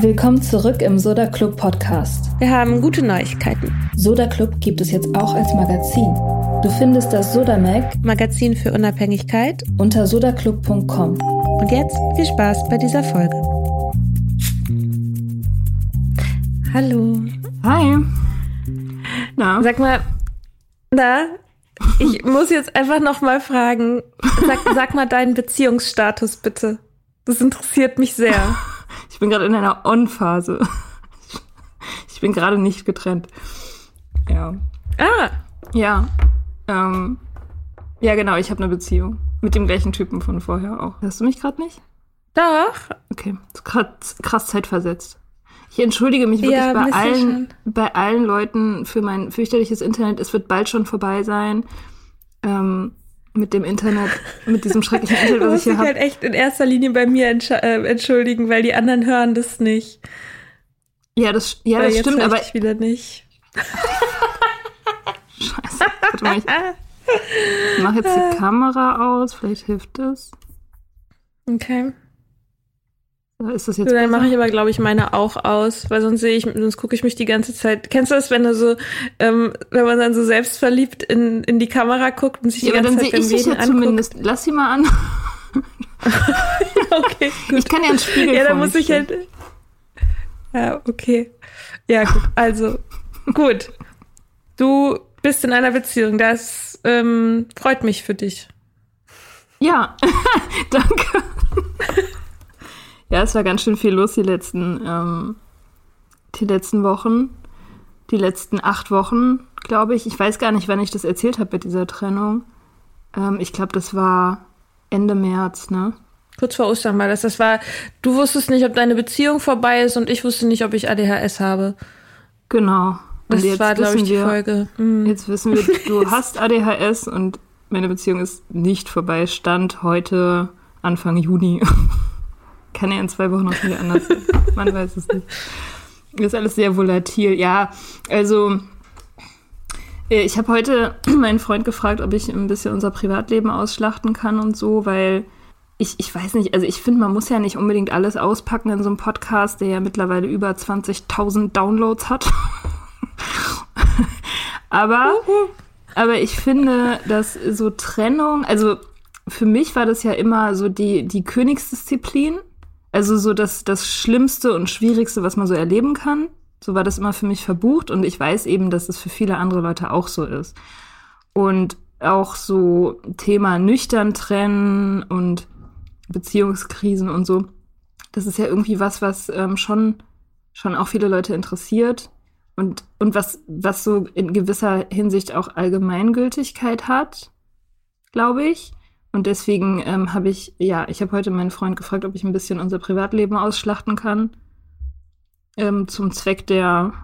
Willkommen zurück im Soda Club Podcast. Wir haben gute Neuigkeiten. Soda Club gibt es jetzt auch als Magazin. Du findest das Soda Mag Magazin für Unabhängigkeit. unter sodaclub.com. Und jetzt viel Spaß bei dieser Folge. Hallo. Hi. Na, Sag mal, na, ich muss jetzt einfach noch mal fragen. Sag, sag mal deinen Beziehungsstatus bitte. Das interessiert mich sehr. ich bin gerade in einer On-Phase. Ich bin gerade nicht getrennt. Ja. Ah, Ja. Ähm, ja, genau, ich habe eine Beziehung. Mit dem gleichen Typen von vorher auch. Hörst du mich gerade nicht? doch. Okay, krass, krass zeitversetzt. Ich entschuldige mich wirklich Ja, bei allen, bei allen Leuten für mein fürchterliches Internet. Es wird bald schon vorbei sein. Ähm, mit dem Internet, mit diesem schrecklichen Internet, was ich hier habe. halt echt in erster Linie bei mir äh, entschuldigen, weil die anderen hören das nicht. Ja, das, ja, Weil das jetzt stimmt, ich aber dich wieder nicht. Scheiße. Warte mal, ich mach jetzt die Kamera aus. Vielleicht hilft das. Okay. Ist das jetzt So, dann mache ich aber, glaube ich, meine auch aus, weil sonst sehe ich, sonst gucke ich mich die ganze Zeit. Kennst du das, wenn du so, ähm, wenn man dann so selbstverliebt in, in die Kamera guckt und sich Ja, die ganze dann Zeit sehe beim Reden ja anguckt? zumindest. Lass sie mal an. Okay, gut. Ich kann ja einen Spiegel ja, dann muss ich halt. Ja, okay. Ja, gut. Also, gut. Du bist in einer Beziehung. Das ähm, freut mich für dich. Ja, danke. Ja, es war ganz schön viel los die letzten, ähm, die letzten Wochen. Die letzten acht Wochen, glaube ich. Ich weiß gar nicht, wann ich das erzählt habe mit dieser Trennung. Ähm, ich glaube, das war Ende März, ne? Kurz vor Ostern war das. Das war, du wusstest nicht, ob deine Beziehung vorbei ist und ich wusste nicht, ob ich ADHS habe. Genau. Und Das war, glaube ich, die wir, Folge. Hm. Jetzt wissen wir, du hast ADHS und meine Beziehung ist nicht vorbei. Stand heute Anfang Juni. Kann ja in zwei Wochen noch wieder anders sein. Man weiß es nicht. Ist alles sehr volatil. Ja, also äh, ich habe heute meinen Freund gefragt, ob ich ein bisschen unser Privatleben ausschlachten kann und so, weil ich, ich weiß nicht, also ich finde, man muss ja nicht unbedingt alles auspacken in so einem Podcast, der ja mittlerweile über 20.000 Downloads hat. aber, aber ich finde, dass so Trennung, also für mich war das ja immer so die, die Königsdisziplin. Also so das, das Schlimmste und Schwierigste, was man so erleben kann. So war das immer für mich verbucht und ich weiß eben, dass es für viele andere Leute auch so ist. Und auch so Thema nüchtern trennen und Beziehungskrisen und so. Das ist ja irgendwie was, was ähm, schon, schon auch viele Leute interessiert und, und was, was so in gewisser Hinsicht auch Allgemeingültigkeit hat, glaube ich. Und deswegen ähm, habe ich, ja, ich habe heute meinen Freund gefragt, ob ich ein bisschen unser Privatleben ausschlachten kann. Ähm, zum Zweck der,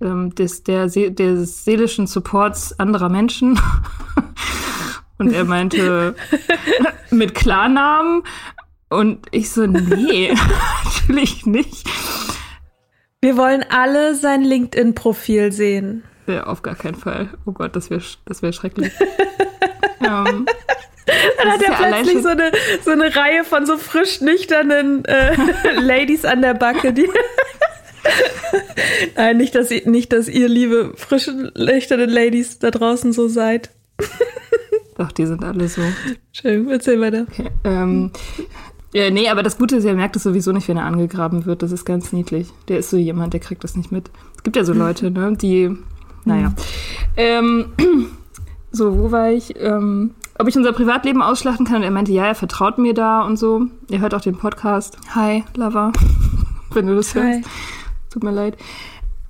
ähm, des, der, des seelischen Supports anderer Menschen. Und er meinte, mit Klarnamen. Und ich so, nee, natürlich nicht. Wir wollen alle sein LinkedIn-Profil sehen. Ja, auf gar keinen Fall. Oh Gott, das wäre das wär schrecklich. ähm, dann hat er ja plötzlich so eine, so eine Reihe von so frisch nüchternen äh, Ladies an der Backe, die. Nein, nicht dass, ihr, nicht, dass ihr, liebe, frischen, nüchternen Ladies da draußen so seid. Doch, die sind alle so. Schön, erzähl weiter. Okay, ähm, ja, nee, aber das Gute ist, er merkt es sowieso nicht, wenn er angegraben wird. Das ist ganz niedlich. Der ist so jemand, der kriegt das nicht mit. Es gibt ja so Leute, ne, die, naja. Ähm, so, wo war ich? Ähm, ob ich unser Privatleben ausschlachten kann. Und er meinte, ja, er vertraut mir da und so. Er hört auch den Podcast. Hi, Lover. wenn du das Hi. hörst. Tut mir leid.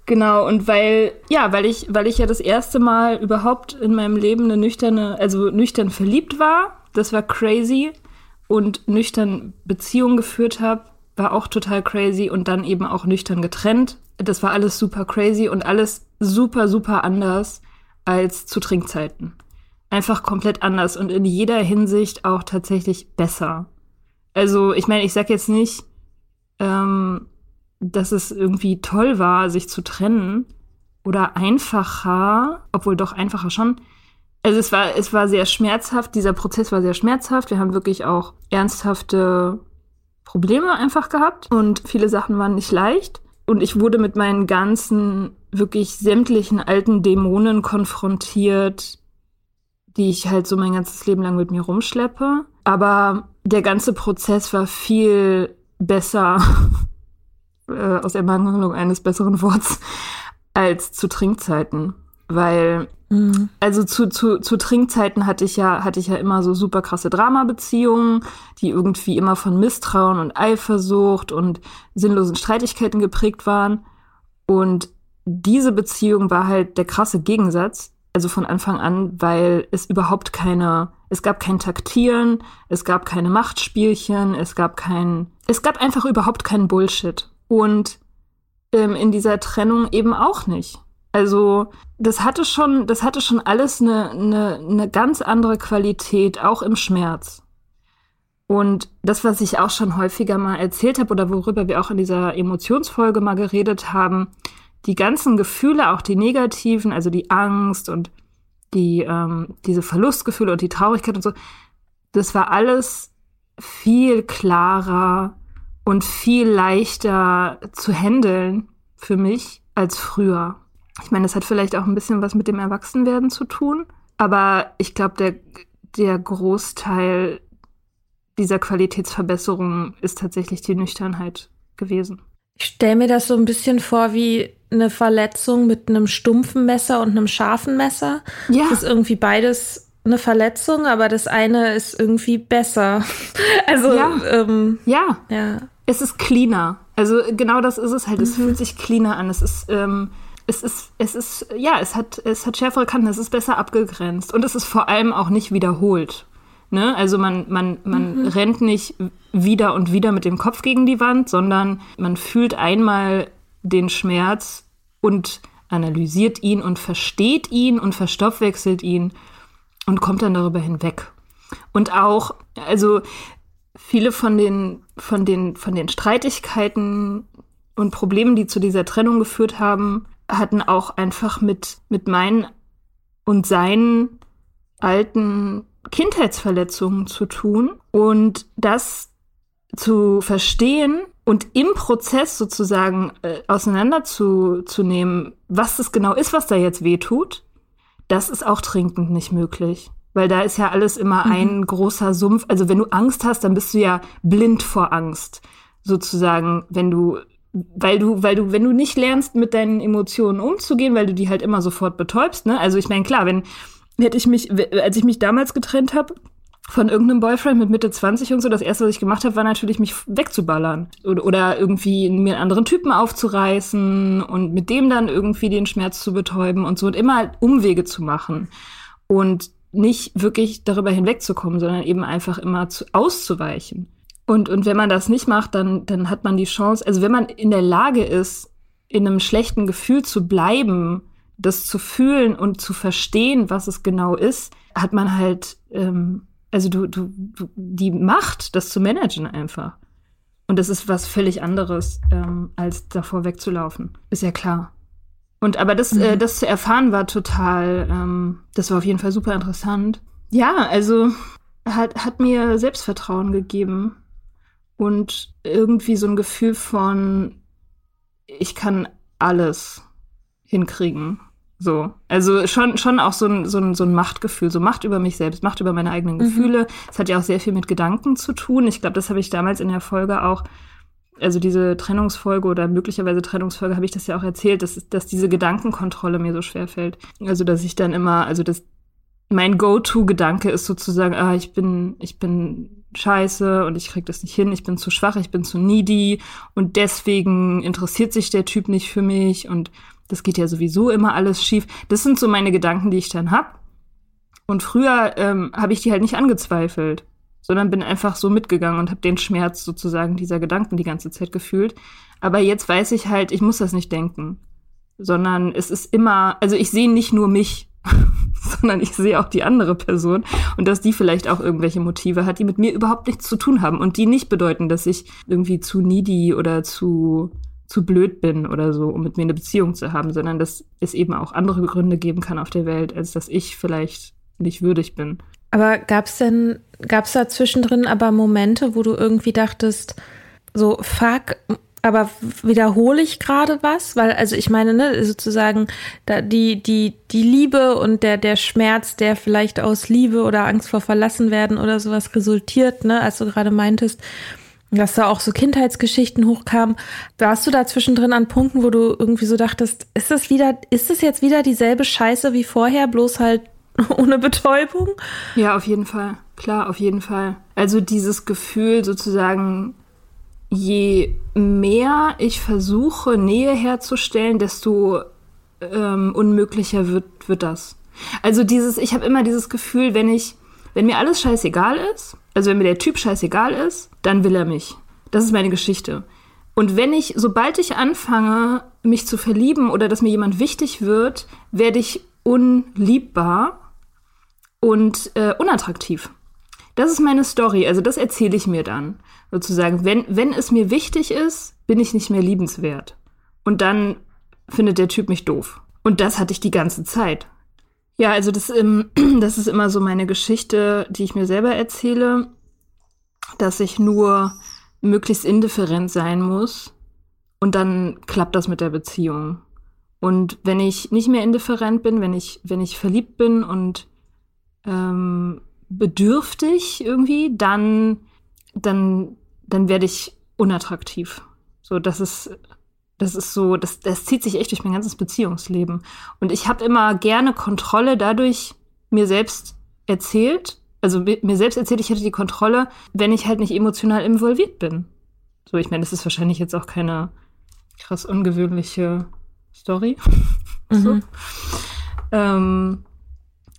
Genau, und weil, ja, weil ich, weil ich ja das erste Mal überhaupt in meinem Leben eine nüchterne, also nüchtern verliebt war. Das war crazy und nüchtern Beziehungen geführt habe, war auch total crazy und dann eben auch nüchtern getrennt. Das war alles super crazy und alles super, super anders als zu Trinkzeiten. Einfach komplett anders und in jeder Hinsicht auch tatsächlich besser. Also, ich meine, ich sag jetzt nicht, ähm, dass es irgendwie toll war, sich zu trennen oder einfacher, obwohl doch einfacher schon, also es war, es war sehr schmerzhaft, dieser Prozess war sehr schmerzhaft. Wir haben wirklich auch ernsthafte Probleme einfach gehabt und viele Sachen waren nicht leicht. Und ich wurde mit meinen ganzen, wirklich sämtlichen alten Dämonen konfrontiert, die ich halt so mein ganzes Leben lang mit mir rumschleppe. Aber der ganze Prozess war viel besser, äh, aus Ermangelung eines besseren Worts, als zu Trinkzeiten. Weil Mhm. Also zu, zu, zu Trinkzeiten hatte ich ja, hatte ich ja immer so super krasse Drama-Beziehungen, die irgendwie immer von Misstrauen und Eifersucht und sinnlosen Streitigkeiten geprägt waren. Und diese Beziehung war halt der krasse Gegensatz, also von Anfang an, weil es überhaupt keine, es gab kein Taktieren, es gab keine Machtspielchen, es gab kein, es gab einfach überhaupt keinen Bullshit. Und ähm, in dieser Trennung eben auch nicht. Also das hatte schon, das hatte schon alles eine, eine, eine ganz andere Qualität, auch im Schmerz. Und das, was ich auch schon häufiger mal erzählt habe oder worüber wir auch in dieser Emotionsfolge mal geredet haben, die ganzen Gefühle, auch die negativen, also die Angst und die, ähm, diese Verlustgefühle und die Traurigkeit und so, das war alles viel klarer und viel leichter zu handeln für mich als früher. Ich meine, das hat vielleicht auch ein bisschen was mit dem Erwachsenwerden zu tun, aber ich glaube, der, der Großteil dieser Qualitätsverbesserung ist tatsächlich die Nüchternheit gewesen. Ich stelle mir das so ein bisschen vor wie eine Verletzung mit einem stumpfen Messer und einem scharfen Messer. Ja. Das ist irgendwie beides eine Verletzung, aber das eine ist irgendwie besser. Also ja, ähm, ja. ja. es ist cleaner. Also genau das ist es halt. Es mhm. fühlt sich cleaner an. Es ist ähm, es ist, es ist, ja, es hat, es hat schärfere Kanten, es ist besser abgegrenzt und es ist vor allem auch nicht wiederholt. Ne? Also man, man, man mhm. rennt nicht wieder und wieder mit dem Kopf gegen die Wand, sondern man fühlt einmal den Schmerz und analysiert ihn und versteht ihn und verstoffwechselt ihn und kommt dann darüber hinweg. Und auch, also viele von den, von den, von den Streitigkeiten und Problemen, die zu dieser Trennung geführt haben, hatten auch einfach mit, mit meinen und seinen alten Kindheitsverletzungen zu tun. Und das zu verstehen und im Prozess sozusagen äh, auseinanderzunehmen, was es genau ist, was da jetzt weh tut, das ist auch trinkend nicht möglich. weil da ist ja alles immer mhm. ein großer Sumpf. Also wenn du Angst hast, dann bist du ja blind vor Angst, sozusagen, wenn du weil du, weil du, wenn du nicht lernst, mit deinen Emotionen umzugehen, weil du die halt immer sofort betäubst, ne? Also ich meine, klar, wenn hätte ich mich, als ich mich damals getrennt habe, von irgendeinem Boyfriend mit Mitte 20 und so, das erste, was ich gemacht habe, war natürlich, mich wegzuballern. Oder, oder irgendwie mir einen anderen Typen aufzureißen und mit dem dann irgendwie den Schmerz zu betäuben und so und immer Umwege zu machen. Und nicht wirklich darüber hinwegzukommen, sondern eben einfach immer zu, auszuweichen. Und, und wenn man das nicht macht, dann, dann hat man die Chance, also wenn man in der Lage ist, in einem schlechten Gefühl zu bleiben, das zu fühlen und zu verstehen, was es genau ist, hat man halt, ähm, also du, du, du, die Macht, das zu managen einfach. Und das ist was völlig anderes, ähm, als davor wegzulaufen. Ist ja klar. Und aber das, äh, mhm. äh, das zu erfahren war total, ähm, das war auf jeden Fall super interessant. Ja, also hat, hat mir Selbstvertrauen gegeben und irgendwie so ein Gefühl von, ich kann alles hinkriegen. So. Also schon, schon auch so ein, so, ein, so ein Machtgefühl, so Macht über mich selbst, Macht über meine eigenen mhm. Gefühle. Es hat ja auch sehr viel mit Gedanken zu tun. Ich glaube, das habe ich damals in der Folge auch, also diese Trennungsfolge oder möglicherweise Trennungsfolge habe ich das ja auch erzählt, dass, dass diese Gedankenkontrolle mir so schwer fällt. Also, dass ich dann immer, also das, mein Go-To-Gedanke ist sozusagen, ah, ich bin, ich bin scheiße und ich krieg das nicht hin, ich bin zu schwach, ich bin zu needy und deswegen interessiert sich der Typ nicht für mich und das geht ja sowieso immer alles schief. Das sind so meine Gedanken, die ich dann hab. Und früher ähm, habe ich die halt nicht angezweifelt, sondern bin einfach so mitgegangen und habe den Schmerz sozusagen dieser Gedanken die ganze Zeit gefühlt. Aber jetzt weiß ich halt, ich muss das nicht denken, sondern es ist immer, also ich sehe nicht nur mich, sondern ich sehe auch die andere Person und dass die vielleicht auch irgendwelche Motive hat, die mit mir überhaupt nichts zu tun haben und die nicht bedeuten, dass ich irgendwie zu needy oder zu zu blöd bin oder so, um mit mir eine Beziehung zu haben, sondern dass es eben auch andere Gründe geben kann auf der Welt, als dass ich vielleicht nicht würdig bin. Aber gab's denn, gab's da zwischendrin aber Momente, wo du irgendwie dachtest, so, fuck, aber wiederhole ich gerade was? Weil, also ich meine, ne, sozusagen, da die, die, die Liebe und der, der Schmerz, der vielleicht aus Liebe oder Angst vor verlassen werden oder sowas resultiert, ne, als du gerade meintest, dass da auch so Kindheitsgeschichten hochkamen. Warst du da zwischendrin an Punkten, wo du irgendwie so dachtest, ist das wieder, ist das jetzt wieder dieselbe Scheiße wie vorher, bloß halt ohne Betäubung? Ja, auf jeden Fall. Klar, auf jeden Fall. Also dieses Gefühl sozusagen, je mehr ich versuche, Nähe herzustellen, desto ähm, unmöglicher wird, wird das. Also dieses, ich habe immer dieses Gefühl, wenn ich, wenn mir alles scheißegal ist, also wenn mir der Typ scheißegal ist, dann will er mich. Das ist meine Geschichte. Und wenn ich, sobald ich anfange, mich zu verlieben oder dass mir jemand wichtig wird, werde ich unliebbar und äh, unattraktiv. Das ist meine Story, also das erzähle ich mir dann. Sozusagen, wenn, wenn es mir wichtig ist, bin ich nicht mehr liebenswert. Und dann findet der Typ mich doof. Und das hatte ich die ganze Zeit. Ja, also das, ähm, das ist immer so meine Geschichte, die ich mir selber erzähle, dass ich nur möglichst indifferent sein muss und dann klappt das mit der Beziehung. Und wenn ich nicht mehr indifferent bin, wenn ich, wenn ich verliebt bin und ähm, bedürftig irgendwie, dann, dann, dann werde ich unattraktiv. So, das ist, das ist so, das, das zieht sich echt durch mein ganzes Beziehungsleben. Und ich habe immer gerne Kontrolle dadurch mir selbst erzählt. Also mir selbst erzählt, ich hätte die Kontrolle, wenn ich halt nicht emotional involviert bin. So, ich meine, das ist wahrscheinlich jetzt auch keine krass ungewöhnliche Story. Mhm. so. Ähm,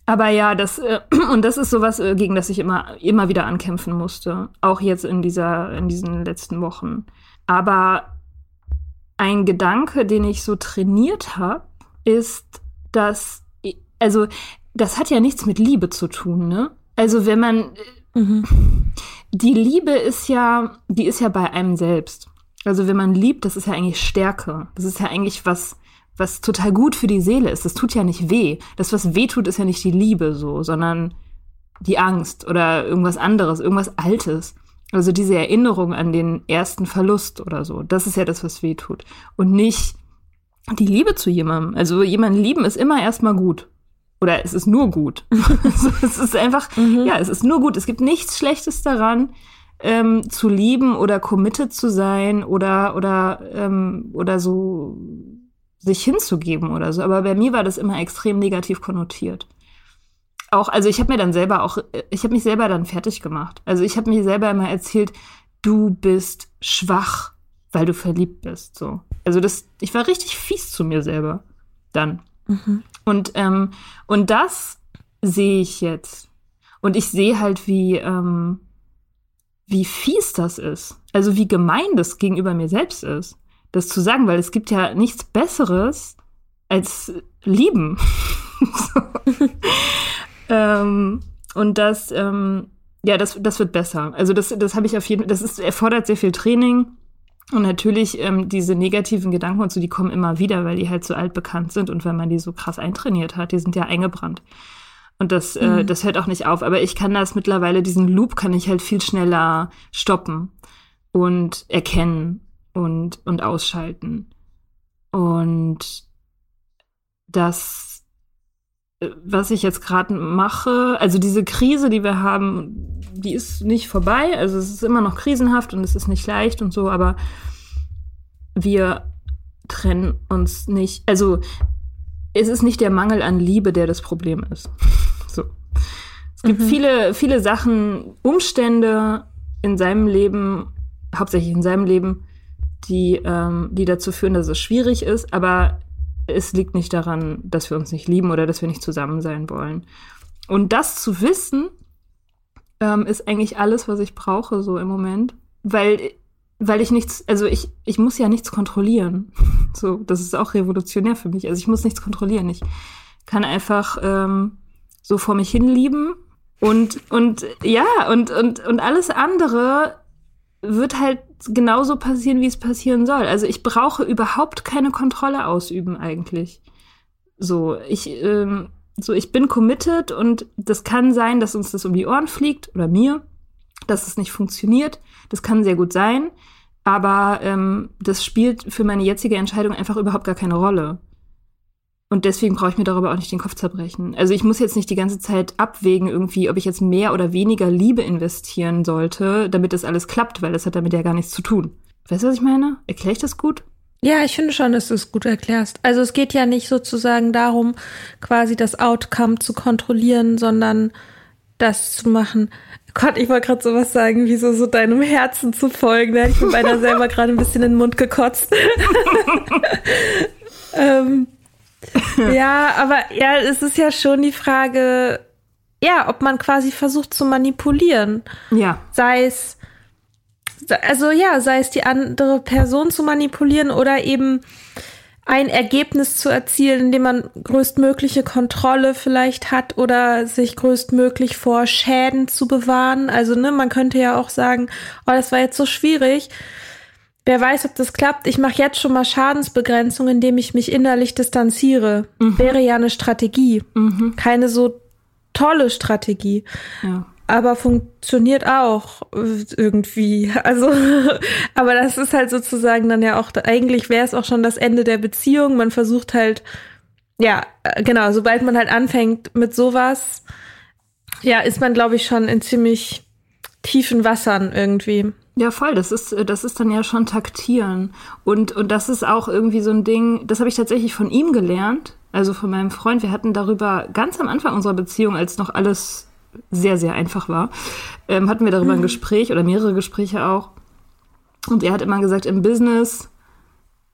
aber ja, das äh, und das ist sowas, äh, gegen das ich immer immer wieder ankämpfen musste, auch jetzt in dieser in diesen letzten Wochen. Aber ein Gedanke, den ich so trainiert habe, ist, dass also das hat ja nichts mit Liebe zu tun, ne? Also wenn man mhm. die Liebe ist ja, die ist ja bei einem selbst. Also wenn man liebt, das ist ja eigentlich Stärke. Das ist ja eigentlich was was total gut für die Seele ist. Das tut ja nicht weh. Das, was weh tut, ist ja nicht die Liebe so, sondern die Angst oder irgendwas anderes, irgendwas Altes. Also diese Erinnerung an den ersten Verlust oder so. Das ist ja das, was weh tut. Und nicht die Liebe zu jemandem. Also jemanden lieben ist immer erstmal gut. Oder es ist nur gut. es ist einfach, mhm. ja, es ist nur gut. Es gibt nichts Schlechtes daran, ähm, zu lieben oder committed zu sein oder oder ähm, oder so sich hinzugeben oder so. Aber bei mir war das immer extrem negativ konnotiert. Auch, also ich habe mir dann selber auch, ich habe mich selber dann fertig gemacht. Also ich habe mir selber immer erzählt, du bist schwach, weil du verliebt bist. So. Also das, ich war richtig fies zu mir selber dann. Mhm. Und, ähm, und das sehe ich jetzt. Und ich sehe halt, wie, ähm, wie fies das ist. Also wie gemein das gegenüber mir selbst ist, das zu sagen, weil es gibt ja nichts Besseres als lieben. ähm, und das, ähm, ja, das, das wird besser. Also das, das habe ich auf jeden Fall, das ist, erfordert sehr viel Training. Und natürlich, ähm, diese negativen Gedanken und so, die kommen immer wieder, weil die halt so altbekannt sind und weil man die so krass eintrainiert hat. Die sind ja eingebrannt. Und das, äh, mhm. äh, das hört auch nicht auf. Aber ich kann das mittlerweile, diesen Loop kann ich halt viel schneller stoppen und erkennen und, und ausschalten. Und das, was ich jetzt gerade mache, also diese Krise, die wir haben, die ist nicht vorbei. Also es ist immer noch krisenhaft und es ist nicht leicht und so, aber wir trennen uns nicht. Also es ist nicht der Mangel an Liebe, der das Problem ist. so. Es gibt mhm. viele, viele Sachen, Umstände in seinem Leben, hauptsächlich in seinem Leben, die, ähm, die dazu führen, dass es schwierig ist, aber es liegt nicht daran, dass wir uns nicht lieben oder dass wir nicht zusammen sein wollen. Und das zu wissen, ähm, ist eigentlich alles, was ich brauche, so im Moment. Weil, weil ich nichts, also ich, ich muss ja nichts kontrollieren. So, das ist auch revolutionär für mich. Also ich muss nichts kontrollieren. Ich kann einfach ähm, so vor mich hin lieben und, und ja, und, und, und alles andere wird halt genauso passieren, wie es passieren soll. Also ich brauche überhaupt keine Kontrolle ausüben eigentlich. So, ich, ähm, so, ich bin committed und das kann sein, dass uns das um die Ohren fliegt oder mir, dass es nicht funktioniert. Das kann sehr gut sein, aber ähm, das spielt für meine jetzige Entscheidung einfach überhaupt gar keine Rolle. Und deswegen brauche ich mir darüber auch nicht den Kopf zerbrechen. Also ich muss jetzt nicht die ganze Zeit abwägen irgendwie, ob ich jetzt mehr oder weniger Liebe investieren sollte, damit das alles klappt, weil das hat damit ja gar nichts zu tun. Weißt du, was ich meine? Erkläre ich das gut? Ja, ich finde schon, dass du es gut erklärst. Also es geht ja nicht sozusagen darum, quasi das Outcome zu kontrollieren, sondern das zu machen. Gott, ich wollte gerade sowas sagen, wie so, so deinem Herzen zu folgen. Da hätte ich mir beinahe selber gerade ein bisschen in den Mund gekotzt. ähm, ja, aber ja, es ist ja schon die Frage, ja, ob man quasi versucht zu manipulieren. Ja. Sei es also ja, sei es die andere Person zu manipulieren oder eben ein Ergebnis zu erzielen, indem man größtmögliche Kontrolle vielleicht hat oder sich größtmöglich vor Schäden zu bewahren. Also, ne, man könnte ja auch sagen, oh, das war jetzt so schwierig. Wer weiß, ob das klappt. Ich mache jetzt schon mal Schadensbegrenzung, indem ich mich innerlich distanziere. Mhm. Wäre ja eine Strategie. Mhm. Keine so tolle Strategie. Ja aber funktioniert auch irgendwie. Also, aber das ist halt sozusagen dann ja auch, eigentlich wäre es auch schon das Ende der Beziehung. Man versucht halt, ja, äh, genau, sobald man halt anfängt mit sowas, ja, ist man, glaube ich, schon in ziemlich tiefen Wassern irgendwie. Ja, voll. Das ist, das ist dann ja schon taktieren. Und, und das ist auch irgendwie so ein Ding, das habe ich tatsächlich von ihm gelernt, also von meinem Freund. Wir hatten darüber ganz am Anfang unserer Beziehung, als noch alles sehr, sehr einfach war, ähm, hatten wir darüber ein mhm. Gespräch oder mehrere Gespräche auch. Und er hat immer gesagt, im Business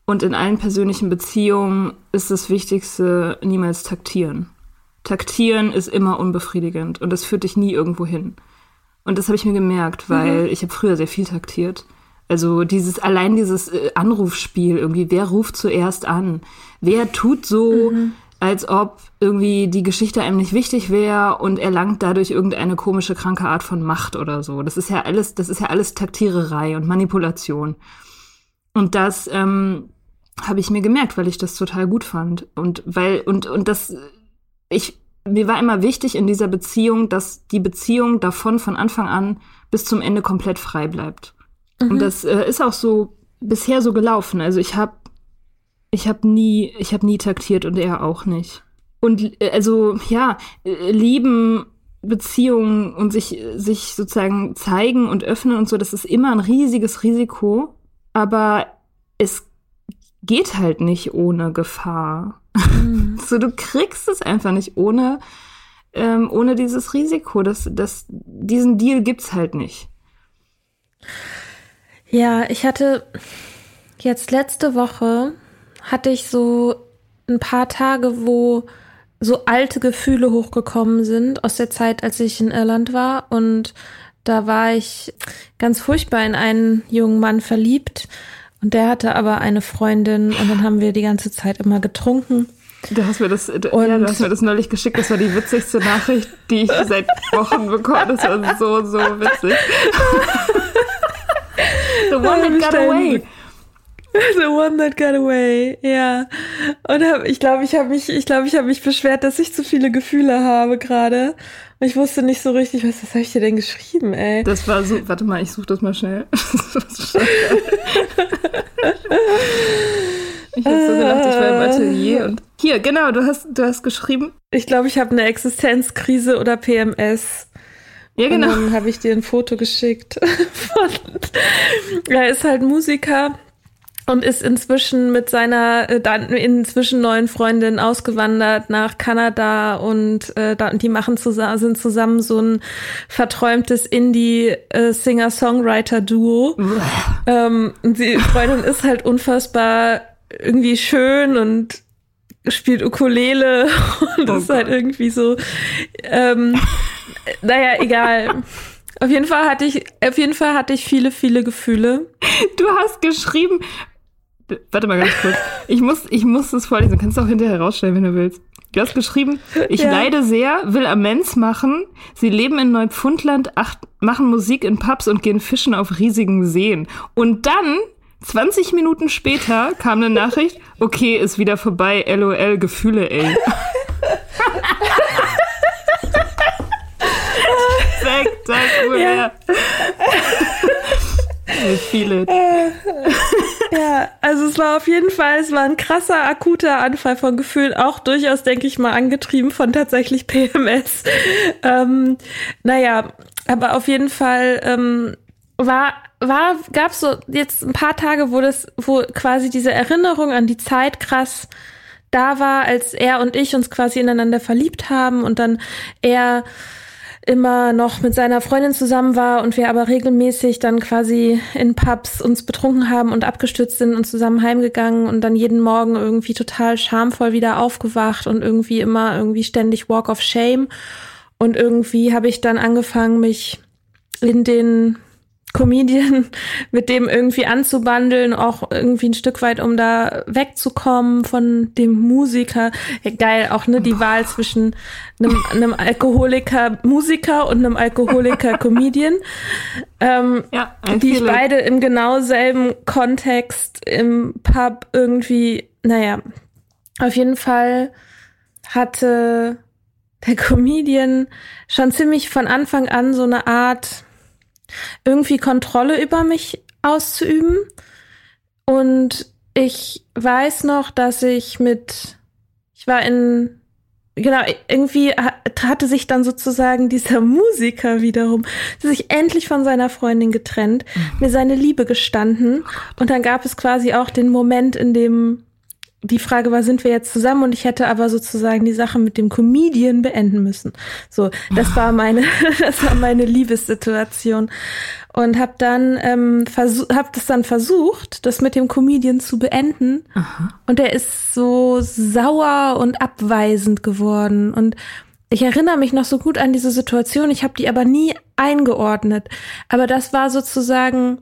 und in allen persönlichen Beziehungen ist das Wichtigste niemals taktieren. Taktieren ist immer unbefriedigend und das führt dich nie irgendwo hin. Und das habe ich mir gemerkt, weil mhm. ich habe früher sehr viel taktiert. Also dieses allein dieses äh, Anrufspiel irgendwie, wer ruft zuerst an? Wer tut so, mhm als ob irgendwie die Geschichte einem nicht wichtig wäre und erlangt dadurch irgendeine komische kranke Art von Macht oder so. Das ist ja alles, das ist ja alles Taktiererei und Manipulation. Und das ähm, habe ich mir gemerkt, weil ich das total gut fand und weil und und das ich mir war immer wichtig in dieser Beziehung, dass die Beziehung davon von Anfang an bis zum Ende komplett frei bleibt. Mhm. Und das äh, ist auch so bisher so gelaufen. Also ich habe ich habe nie, ich habe nie taktiert und er auch nicht. und äh, also ja, äh, lieben Beziehungen und sich, sich sozusagen zeigen und öffnen und so, das ist immer ein riesiges Risiko. Aber es geht halt nicht ohne Gefahr. Mhm. so, du kriegst es einfach nicht ohne, ähm, ohne dieses Risiko. Das, das, diesen Deal gibt's halt nicht. Ja, ich hatte jetzt letzte Woche hatte ich so ein paar Tage, wo so alte Gefühle hochgekommen sind aus der Zeit, als ich in Irland war. Und da war ich ganz furchtbar in einen jungen Mann verliebt. Und der hatte aber eine Freundin und dann haben wir die ganze Zeit immer getrunken. Du hast mir das, du, ja, du hast mir das neulich geschickt. Das war die witzigste Nachricht, die ich seit Wochen bekomme. Das war so, so witzig. The one that got away. The one that got away, ja. Und hab, ich glaube, ich habe mich, ich glaube, ich habe mich beschwert, dass ich zu viele Gefühle habe gerade. Und ich wusste nicht so richtig, was, was habe ich dir denn geschrieben, ey? Das war so, warte mal, ich suche das mal schnell. ich habe so gedacht, ich war im Atelier und hier, genau, du hast, du hast geschrieben. Ich glaube, ich habe eine Existenzkrise oder PMS. Ja, genau. Und dann habe ich dir ein Foto geschickt. Er ist halt Musiker und ist inzwischen mit seiner äh, dann inzwischen neuen Freundin ausgewandert nach Kanada und äh, da, die machen zusammen sind zusammen so ein verträumtes Indie äh, Singer Songwriter Duo. ähm, die Freundin ist halt unfassbar irgendwie schön und spielt Ukulele und oh ist halt irgendwie so ähm, naja egal auf jeden Fall hatte ich, auf jeden Fall hatte ich viele, viele Gefühle. Du hast geschrieben, Warte mal ganz kurz. Ich muss, ich muss das vorlesen. Du kannst auch hinterher rausstellen, wenn du willst. Du hast geschrieben, ich ja. leide sehr, will Amends machen. Sie leben in Neupfundland, acht, machen Musik in Pubs und gehen fischen auf riesigen Seen. Und dann, 20 Minuten später, kam eine Nachricht, okay, ist wieder vorbei, LOL, Gefühle, ey. Spektakulär. Ja. Viele. Äh, ja, also es war auf jeden Fall, es war ein krasser, akuter Anfall von Gefühlen, auch durchaus, denke ich mal, angetrieben von tatsächlich PMS. Ähm, naja, aber auf jeden Fall ähm, war war gab so jetzt ein paar Tage, wo das, wo quasi diese Erinnerung an die Zeit krass da war, als er und ich uns quasi ineinander verliebt haben und dann er immer noch mit seiner Freundin zusammen war und wir aber regelmäßig dann quasi in Pubs uns betrunken haben und abgestürzt sind und zusammen heimgegangen und dann jeden Morgen irgendwie total schamvoll wieder aufgewacht und irgendwie immer irgendwie ständig Walk of Shame. Und irgendwie habe ich dann angefangen, mich in den Comedian mit dem irgendwie anzubandeln, auch irgendwie ein Stück weit, um da wegzukommen von dem Musiker. Ja, geil, auch ne, die Wahl zwischen einem, einem Alkoholiker Musiker und einem Alkoholiker Comedian. Ähm, ja, die ich beide im genau selben Kontext im Pub irgendwie, naja, auf jeden Fall hatte der Comedian schon ziemlich von Anfang an so eine Art irgendwie Kontrolle über mich auszuüben. Und ich weiß noch, dass ich mit, ich war in, genau, irgendwie hatte sich dann sozusagen dieser Musiker wiederum sich endlich von seiner Freundin getrennt, mhm. mir seine Liebe gestanden. Und dann gab es quasi auch den Moment, in dem die Frage war, sind wir jetzt zusammen? Und ich hätte aber sozusagen die Sache mit dem Comedian beenden müssen. So, das war meine, das war meine Liebessituation und habe dann ähm, habe das dann versucht, das mit dem Comedian zu beenden. Aha. Und er ist so sauer und abweisend geworden und ich erinnere mich noch so gut an diese Situation. Ich habe die aber nie eingeordnet. Aber das war sozusagen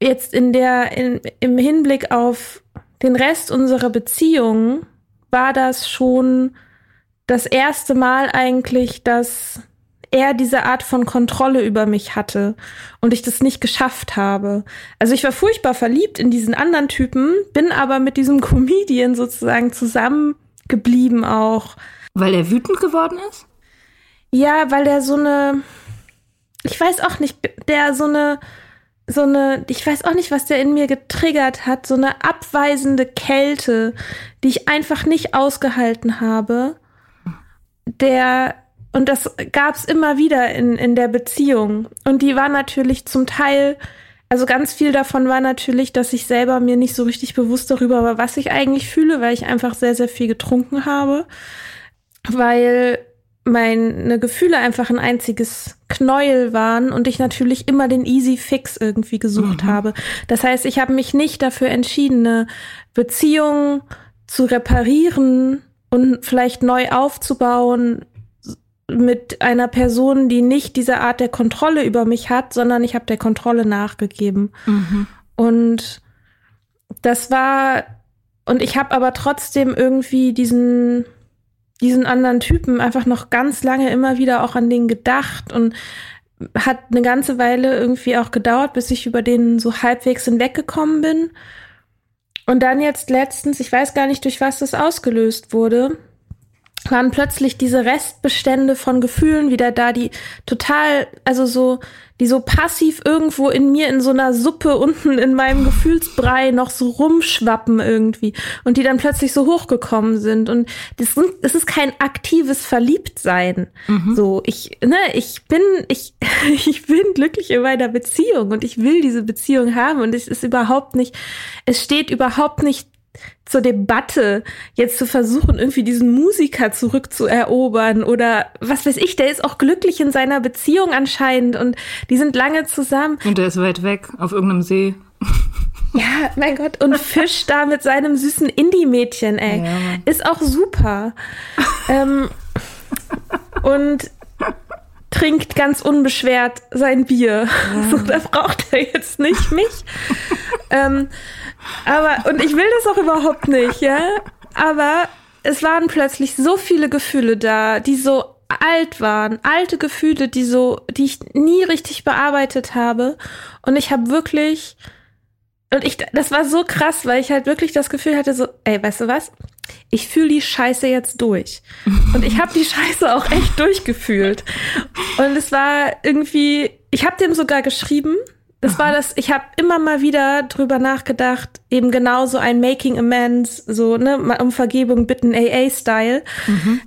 jetzt in der in, im Hinblick auf den Rest unserer Beziehung war das schon das erste Mal eigentlich, dass er diese Art von Kontrolle über mich hatte und ich das nicht geschafft habe. Also ich war furchtbar verliebt in diesen anderen Typen, bin aber mit diesem Comedian sozusagen zusammengeblieben auch. Weil er wütend geworden ist? Ja, weil er so eine, ich weiß auch nicht, der so eine so eine, ich weiß auch nicht, was der in mir getriggert hat, so eine abweisende Kälte, die ich einfach nicht ausgehalten habe. Der, und das gab es immer wieder in, in der Beziehung. Und die war natürlich zum Teil, also ganz viel davon war natürlich, dass ich selber mir nicht so richtig bewusst darüber war, was ich eigentlich fühle, weil ich einfach sehr, sehr viel getrunken habe. Weil meine Gefühle einfach ein einziges Knäuel waren und ich natürlich immer den Easy Fix irgendwie gesucht mhm. habe. Das heißt, ich habe mich nicht dafür entschieden, eine Beziehung zu reparieren und vielleicht neu aufzubauen mit einer Person, die nicht diese Art der Kontrolle über mich hat, sondern ich habe der Kontrolle nachgegeben. Mhm. Und das war, und ich habe aber trotzdem irgendwie diesen diesen anderen Typen einfach noch ganz lange immer wieder auch an den gedacht und hat eine ganze Weile irgendwie auch gedauert, bis ich über den so halbwegs hinweggekommen bin. Und dann jetzt letztens, ich weiß gar nicht, durch was das ausgelöst wurde, waren plötzlich diese Restbestände von Gefühlen wieder da, die total, also so, die so passiv irgendwo in mir in so einer Suppe unten in meinem Gefühlsbrei noch so rumschwappen irgendwie und die dann plötzlich so hochgekommen sind und das, sind, das ist kein aktives Verliebtsein. Mhm. So, ich, ne, ich bin, ich, ich bin glücklich in meiner Beziehung und ich will diese Beziehung haben und es ist überhaupt nicht, es steht überhaupt nicht zur Debatte, jetzt zu versuchen, irgendwie diesen Musiker zurückzuerobern oder was weiß ich, der ist auch glücklich in seiner Beziehung anscheinend und die sind lange zusammen. Und der ist weit weg auf irgendeinem See. Ja, mein Gott, und fischt da mit seinem süßen Indie-Mädchen, ey. Ja. Ist auch super. ähm, und trinkt ganz unbeschwert sein Bier. Ja. So, da braucht er jetzt nicht mich. ähm, aber, und ich will das auch überhaupt nicht, ja. Aber es waren plötzlich so viele Gefühle da, die so alt waren, alte Gefühle, die so, die ich nie richtig bearbeitet habe. Und ich habe wirklich, und ich, das war so krass, weil ich halt wirklich das Gefühl hatte, so, ey, weißt du was? Ich fühle die Scheiße jetzt durch. Und ich habe die Scheiße auch echt durchgefühlt. Und es war irgendwie, ich habe dem sogar geschrieben, das war das, ich habe immer mal wieder drüber nachgedacht, eben genauso ein Making Amends, so, ne, um Vergebung bitten, AA-Style. Mhm.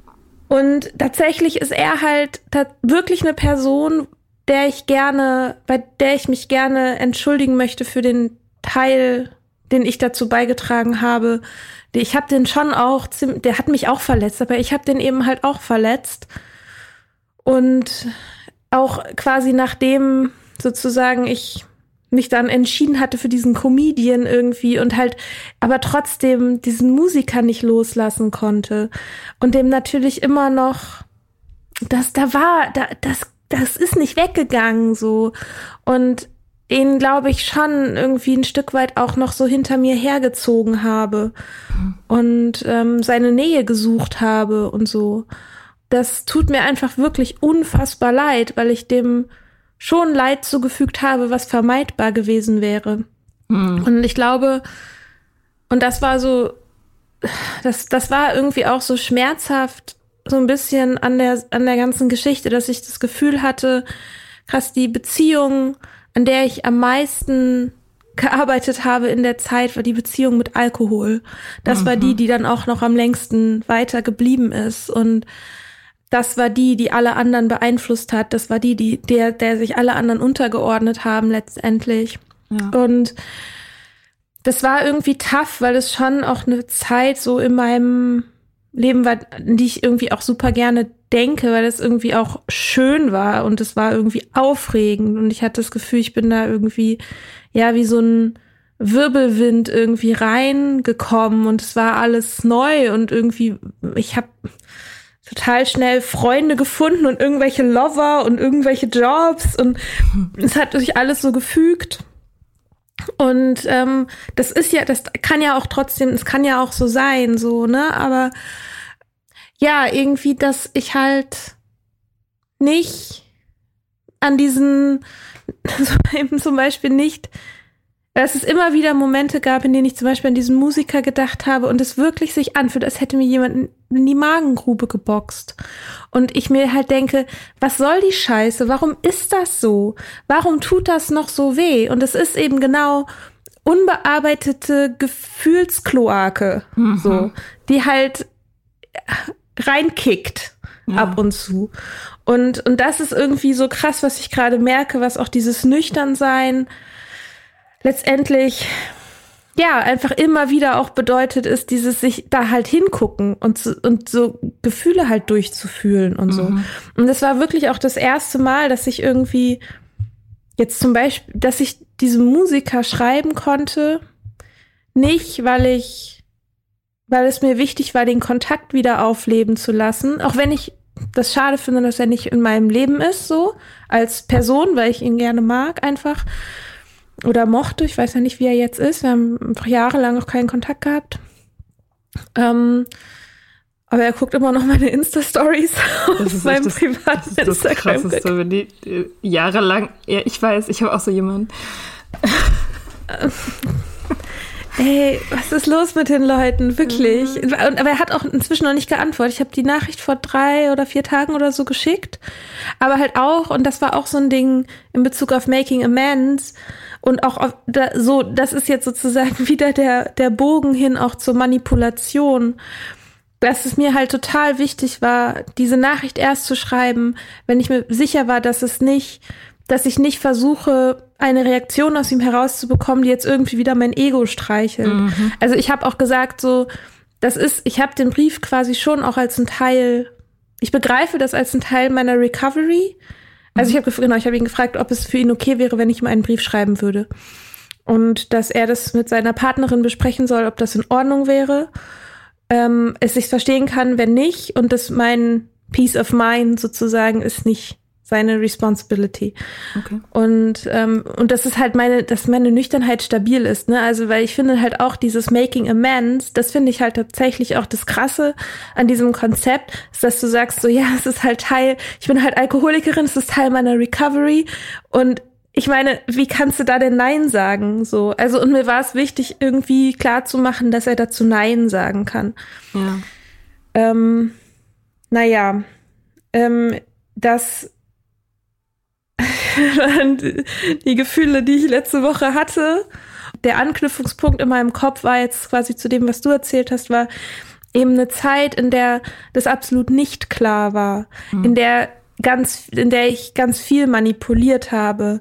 Und tatsächlich ist er halt wirklich eine Person, der ich gerne, bei der ich mich gerne entschuldigen möchte für den Teil, den ich dazu beigetragen habe. Ich habe den schon auch, der hat mich auch verletzt, aber ich habe den eben halt auch verletzt. Und auch quasi nachdem sozusagen ich mich dann entschieden hatte für diesen Comedian irgendwie und halt aber trotzdem diesen Musiker nicht loslassen konnte. Und dem natürlich immer noch das da war da das das ist nicht weggegangen so. Und ihn glaube ich schon irgendwie ein Stück weit auch noch so hinter mir hergezogen habe und ähm, seine Nähe gesucht habe und so. Das tut mir einfach wirklich unfassbar leid weil ich dem schon Leid zugefügt habe, was vermeidbar gewesen wäre. Mhm. Und ich glaube, und das war so, das, das war irgendwie auch so schmerzhaft, so ein bisschen an der, an der ganzen Geschichte, dass ich das Gefühl hatte, krass, die Beziehung, an der ich am meisten gearbeitet habe in der Zeit, war die Beziehung mit Alkohol. Das mhm. war die, mhm. die dann auch noch am längsten weiter geblieben ist. Und das war die, die alle anderen beeinflusst hat. Das war die, die der, der sich alle anderen untergeordnet haben letztendlich. Ja. Und das war irgendwie tough, weil es schon auch eine Zeit so in meinem Leben war, die ich irgendwie auch super gerne denke, weil es irgendwie auch schön war und es war irgendwie aufregend und ich hatte das Gefühl, ich bin da irgendwie ja wie so ein Wirbelwind irgendwie reingekommen und es war alles neu und irgendwie ich habe total schnell Freunde gefunden und irgendwelche Lover und irgendwelche Jobs und es hat sich alles so gefügt. Und ähm, das ist ja, das kann ja auch trotzdem, es kann ja auch so sein, so, ne? Aber ja, irgendwie, dass ich halt nicht an diesen, also eben zum Beispiel nicht dass es immer wieder Momente gab, in denen ich zum Beispiel an diesen Musiker gedacht habe und es wirklich sich anfühlt, als hätte mir jemand in die Magengrube geboxt. Und ich mir halt denke, was soll die Scheiße? Warum ist das so? Warum tut das noch so weh? Und es ist eben genau unbearbeitete Gefühlskloake, mhm. so, die halt reinkickt ja. ab und zu. Und, und das ist irgendwie so krass, was ich gerade merke, was auch dieses Nüchternsein letztendlich ja, einfach immer wieder auch bedeutet ist, dieses sich da halt hingucken und, so, und so Gefühle halt durchzufühlen und so. Mhm. Und das war wirklich auch das erste Mal, dass ich irgendwie jetzt zum Beispiel, dass ich diese Musiker schreiben konnte, nicht, weil ich, weil es mir wichtig war, den Kontakt wieder aufleben zu lassen, auch wenn ich das schade finde, dass er nicht in meinem Leben ist, so als Person, weil ich ihn gerne mag, einfach oder mochte. Ich weiß ja nicht, wie er jetzt ist. Wir haben einfach jahrelang noch keinen Kontakt gehabt. Ähm, aber er guckt immer noch meine Insta-Stories auf meinem das, privaten das ist das. Krasseste, wenn die äh, jahrelang, ja, ich weiß, ich habe auch so jemanden. Ey, was ist los mit den Leuten? Wirklich. Mhm. Aber er hat auch inzwischen noch nicht geantwortet. Ich habe die Nachricht vor drei oder vier Tagen oder so geschickt. Aber halt auch, und das war auch so ein Ding in Bezug auf Making Amends, und auch auf, da, so, das ist jetzt sozusagen wieder der, der Bogen hin auch zur Manipulation. Dass es mir halt total wichtig war, diese Nachricht erst zu schreiben, wenn ich mir sicher war, dass es nicht, dass ich nicht versuche, eine Reaktion aus ihm herauszubekommen, die jetzt irgendwie wieder mein Ego streichelt. Mhm. Also ich habe auch gesagt, so, das ist, ich habe den Brief quasi schon auch als ein Teil, ich begreife das als ein Teil meiner Recovery, also ich habe genau, ich habe ihn gefragt, ob es für ihn okay wäre, wenn ich ihm einen Brief schreiben würde. Und dass er das mit seiner Partnerin besprechen soll, ob das in Ordnung wäre. Ähm, es sich verstehen kann, wenn nicht, und dass mein Peace of Mind sozusagen ist nicht seine Responsibility. Okay. Und, ähm, und das ist halt meine, dass meine Nüchternheit stabil ist, ne? Also, weil ich finde halt auch dieses Making Amends, das finde ich halt tatsächlich auch das Krasse an diesem Konzept, ist, dass du sagst, so, ja, es ist halt Teil, ich bin halt Alkoholikerin, es ist Teil meiner Recovery und ich meine, wie kannst du da denn Nein sagen? So, also und mir war es wichtig, irgendwie klar zu machen, dass er dazu Nein sagen kann. Ja. Ähm, naja, ähm, das die Gefühle, die ich letzte Woche hatte. Der Anknüpfungspunkt in meinem Kopf war jetzt quasi zu dem, was du erzählt hast, war eben eine Zeit, in der das absolut nicht klar war, mhm. in der ganz, in der ich ganz viel manipuliert habe,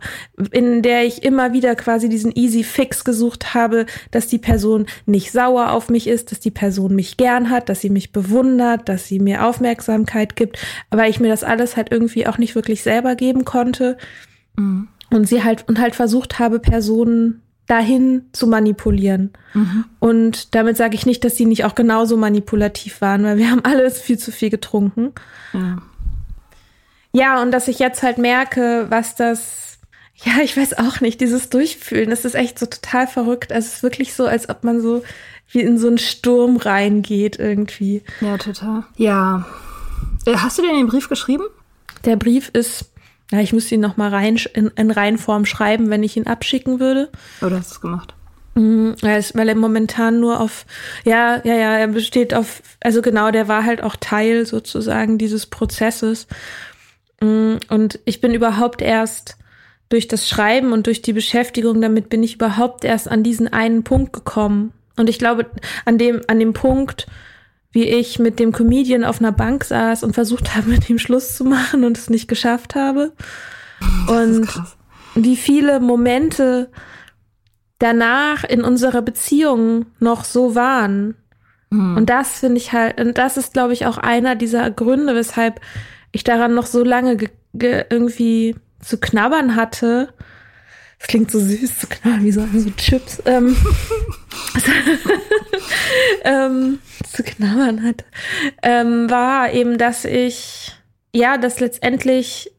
in der ich immer wieder quasi diesen easy fix gesucht habe, dass die Person nicht sauer auf mich ist, dass die Person mich gern hat, dass sie mich bewundert, dass sie mir Aufmerksamkeit gibt, aber ich mir das alles halt irgendwie auch nicht wirklich selber geben konnte. Mhm. Und sie halt, und halt versucht habe, Personen dahin zu manipulieren. Mhm. Und damit sage ich nicht, dass sie nicht auch genauso manipulativ waren, weil wir haben alles viel zu viel getrunken. Ja. Ja, und dass ich jetzt halt merke, was das, ja, ich weiß auch nicht, dieses Durchfühlen, das ist echt so total verrückt. Es ist wirklich so, als ob man so wie in so einen Sturm reingeht irgendwie. Ja, total. Ja. Äh, hast du denn den Brief geschrieben? Der Brief ist, ja, ich müsste ihn noch mal rein, in, in Reinform schreiben, wenn ich ihn abschicken würde. Oder hast du es gemacht? Mhm, weil er momentan nur auf, ja, ja, ja, er besteht auf, also genau, der war halt auch Teil sozusagen dieses Prozesses. Mm, und ich bin überhaupt erst durch das Schreiben und durch die Beschäftigung damit bin ich überhaupt erst an diesen einen Punkt gekommen. Und ich glaube, an dem, an dem Punkt, wie ich mit dem Comedian auf einer Bank saß und versucht habe, mit ihm Schluss zu machen und es nicht geschafft habe. Und wie viele Momente danach in unserer Beziehung noch so waren. Mhm. Und das finde ich halt, und das ist, glaube ich, auch einer dieser Gründe, weshalb ich daran noch so lange irgendwie zu knabbern hatte. Das klingt so süß zu knabbern, wie so, so Chips. Ähm, ähm, zu knabbern hatte, ähm, war eben, dass ich, ja, dass letztendlich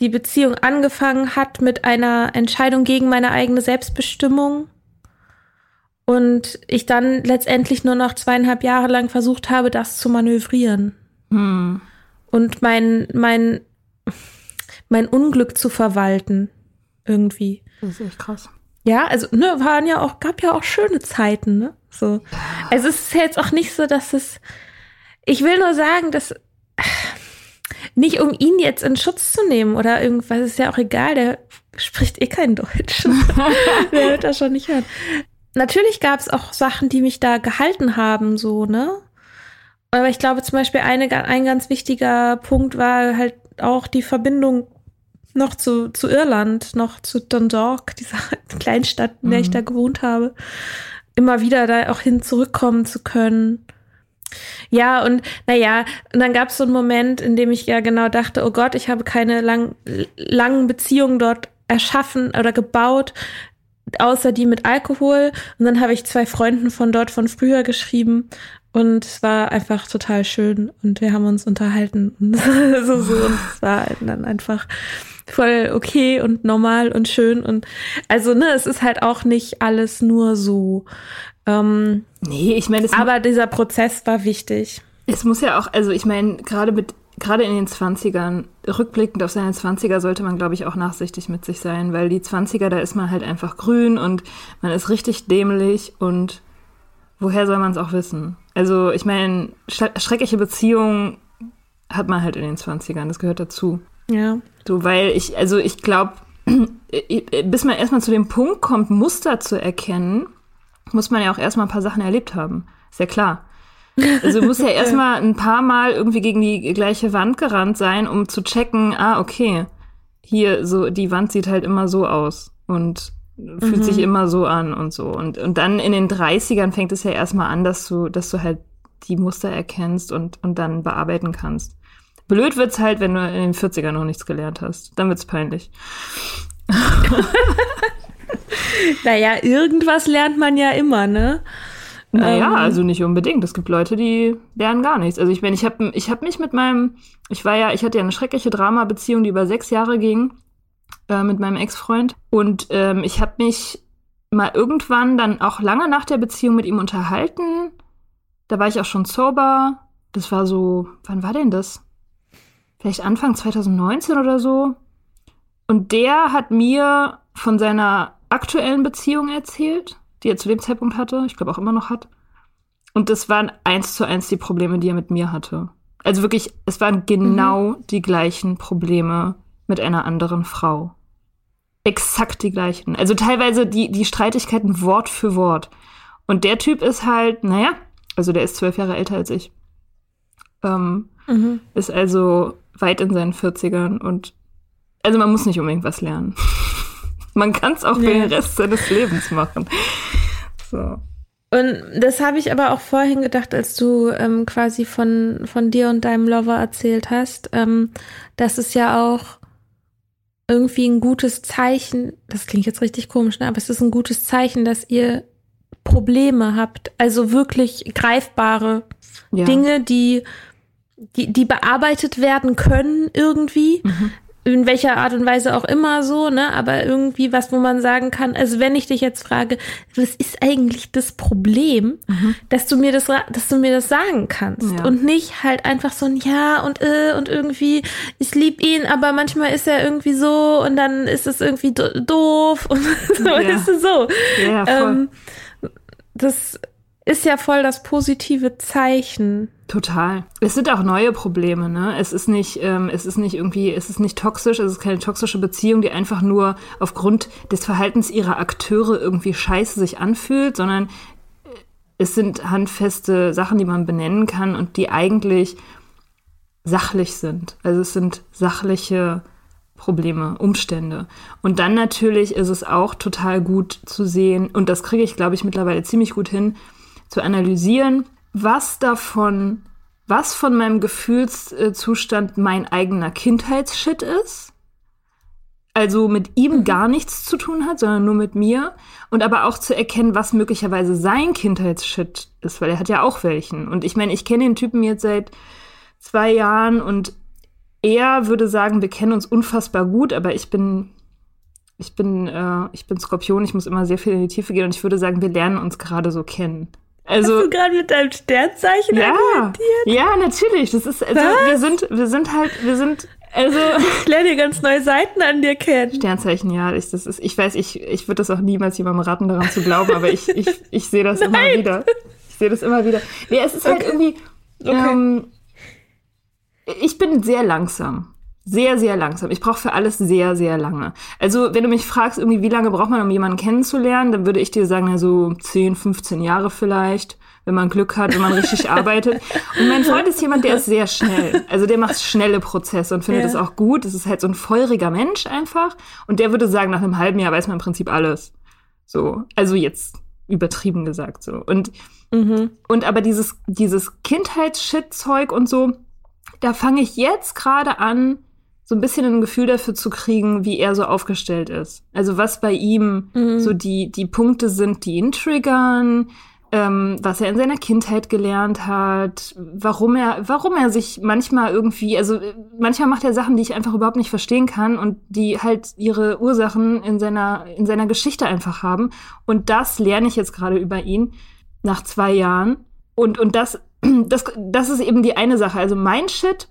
die Beziehung angefangen hat mit einer Entscheidung gegen meine eigene Selbstbestimmung. Und ich dann letztendlich nur noch zweieinhalb Jahre lang versucht habe, das zu manövrieren. Hm und mein, mein, mein Unglück zu verwalten. Irgendwie. Das ist echt krass. Ja, also ne, waren ja auch, gab ja auch schöne Zeiten, ne? So. Also es ist jetzt auch nicht so, dass es. Ich will nur sagen, dass nicht um ihn jetzt in Schutz zu nehmen oder irgendwas, ist ja auch egal, der spricht eh kein Deutsch. der wird das schon nicht hören. Natürlich gab es auch Sachen, die mich da gehalten haben, so, ne? Aber ich glaube zum Beispiel eine, ein ganz wichtiger Punkt war halt auch die Verbindung noch zu, zu Irland, noch zu Dundalk, dieser Kleinstadt, in der mhm. ich da gewohnt habe, immer wieder da auch hin zurückkommen zu können. Ja, und naja, und dann gab es so einen Moment, in dem ich ja genau dachte, oh Gott, ich habe keine lang, langen Beziehungen dort erschaffen oder gebaut, außer die mit Alkohol. Und dann habe ich zwei Freunden von dort von früher geschrieben und es war einfach total schön und wir haben uns unterhalten und so, so und es war dann einfach voll okay und normal und schön und also ne, es ist halt auch nicht alles nur so. Ähm, nee, ich meine, aber dieser Prozess war wichtig. Es muss ja auch, also ich meine, gerade mit gerade in den 20ern, rückblickend auf seine 20er sollte man, glaube ich, auch nachsichtig mit sich sein, weil die 20er, da ist man halt einfach grün und man ist richtig dämlich und woher soll man es auch wissen? Also, ich meine, schreckliche Beziehungen hat man halt in den 20ern, das gehört dazu. Ja. So, weil ich, also ich glaube, bis man erstmal zu dem Punkt kommt, Muster zu erkennen, muss man ja auch erstmal ein paar Sachen erlebt haben. Ist ja klar. Also du musst ja erstmal ein paar Mal irgendwie gegen die gleiche Wand gerannt sein, um zu checken, ah, okay, hier so, die Wand sieht halt immer so aus und fühlt mhm. sich immer so an und so. Und, und dann in den 30ern fängt es ja erstmal an, dass du, dass du halt die Muster erkennst und, und dann bearbeiten kannst. Blöd wird's halt, wenn du in den 40ern noch nichts gelernt hast. Dann wird's peinlich. naja, irgendwas lernt man ja immer, ne? Naja, ähm, also nicht unbedingt. Es gibt Leute, die lernen gar nichts. Also ich meine, ich habe ich hab mich mit meinem, ich war ja, ich hatte ja eine schreckliche Drama-Beziehung, die über sechs Jahre ging, äh, mit meinem Ex-Freund. Und ähm, ich habe mich mal irgendwann dann auch lange nach der Beziehung mit ihm unterhalten. Da war ich auch schon sober. Das war so, wann war denn das? vielleicht Anfang 2019 oder so. Und der hat mir von seiner aktuellen Beziehung erzählt, die er zu dem Zeitpunkt hatte, ich glaube auch immer noch hat. Und das waren eins zu eins die Probleme, die er mit mir hatte. Also wirklich, es waren genau mhm. die gleichen Probleme mit einer anderen Frau. Exakt die gleichen. Also teilweise die, die Streitigkeiten Wort für Wort. Und der Typ ist halt, naja, also der ist zwölf Jahre älter als ich. Ähm, mhm. Ist also weit in seinen 40ern und also man muss nicht unbedingt was lernen. man kann es auch nee. für den Rest seines Lebens machen. So. Und das habe ich aber auch vorhin gedacht, als du ähm, quasi von, von dir und deinem Lover erzählt hast, ähm, dass es ja auch irgendwie ein gutes Zeichen, das klingt jetzt richtig komisch, ne? aber es ist ein gutes Zeichen, dass ihr Probleme habt, also wirklich greifbare ja. Dinge, die die, die bearbeitet werden können irgendwie. Mhm. In welcher Art und Weise auch immer so, ne? Aber irgendwie was, wo man sagen kann, also wenn ich dich jetzt frage, was ist eigentlich das Problem, mhm. dass du mir das, dass du mir das sagen kannst ja. und nicht halt einfach so ein Ja und äh, und irgendwie, ich lieb ihn, aber manchmal ist er irgendwie so und dann ist es irgendwie do doof und so ja. ist es so. Ja, voll. Ähm, das ist ja voll das positive Zeichen. Total. Es sind auch neue Probleme, ne? Es ist nicht, ähm, es ist nicht irgendwie, es ist nicht toxisch, es ist keine toxische Beziehung, die einfach nur aufgrund des Verhaltens ihrer Akteure irgendwie scheiße sich anfühlt, sondern äh, es sind handfeste Sachen, die man benennen kann und die eigentlich sachlich sind. Also es sind sachliche Probleme, Umstände. Und dann natürlich ist es auch total gut zu sehen, und das kriege ich, glaube ich, mittlerweile ziemlich gut hin, zu analysieren, was davon, was von meinem Gefühlszustand mein eigener Kindheitsshit ist. Also mit ihm mhm. gar nichts zu tun hat, sondern nur mit mir. Und aber auch zu erkennen, was möglicherweise sein Kindheitsshit ist, weil er hat ja auch welchen. Und ich meine, ich kenne den Typen jetzt seit zwei Jahren und er würde sagen, wir kennen uns unfassbar gut, aber ich bin, ich bin, äh, ich bin Skorpion, ich muss immer sehr viel in die Tiefe gehen und ich würde sagen, wir lernen uns gerade so kennen. Also, Hast du gerade mit deinem Sternzeichen ja, argumentiert? Ja, natürlich. Das ist, also, wir sind, wir sind halt, wir sind Also, ich lerne dir ganz neue Seiten an dir kennen. Sternzeichen, ja. Ich, das ist, ich weiß, ich, ich würde das auch niemals jemandem raten, daran zu glauben, aber ich, ich, ich sehe das immer wieder. Ich sehe das immer wieder. Nee, es ist halt okay. halt irgendwie. Okay. Ähm, ich bin sehr langsam. Sehr, sehr langsam. Ich brauche für alles sehr, sehr lange. Also, wenn du mich fragst, irgendwie, wie lange braucht man, um jemanden kennenzulernen, dann würde ich dir sagen, ja, so 10, 15 Jahre vielleicht wenn man Glück hat, wenn man richtig arbeitet. Und mein Freund ist jemand, der ist sehr schnell. Also der macht schnelle Prozesse und findet ja. das auch gut. Das ist halt so ein feuriger Mensch einfach. Und der würde sagen, nach einem halben Jahr weiß man im Prinzip alles. So, also jetzt übertrieben gesagt so. Und, mhm. und aber dieses, dieses Kindheitsshit-Zeug und so, da fange ich jetzt gerade an, so ein bisschen ein Gefühl dafür zu kriegen, wie er so aufgestellt ist. Also was bei ihm mhm. so die, die Punkte sind, die ihn triggern, ähm, was er in seiner Kindheit gelernt hat, warum er, warum er sich manchmal irgendwie, also manchmal macht er Sachen, die ich einfach überhaupt nicht verstehen kann und die halt ihre Ursachen in seiner, in seiner Geschichte einfach haben. Und das lerne ich jetzt gerade über ihn nach zwei Jahren. Und, und das, das, das ist eben die eine Sache. Also mein Shit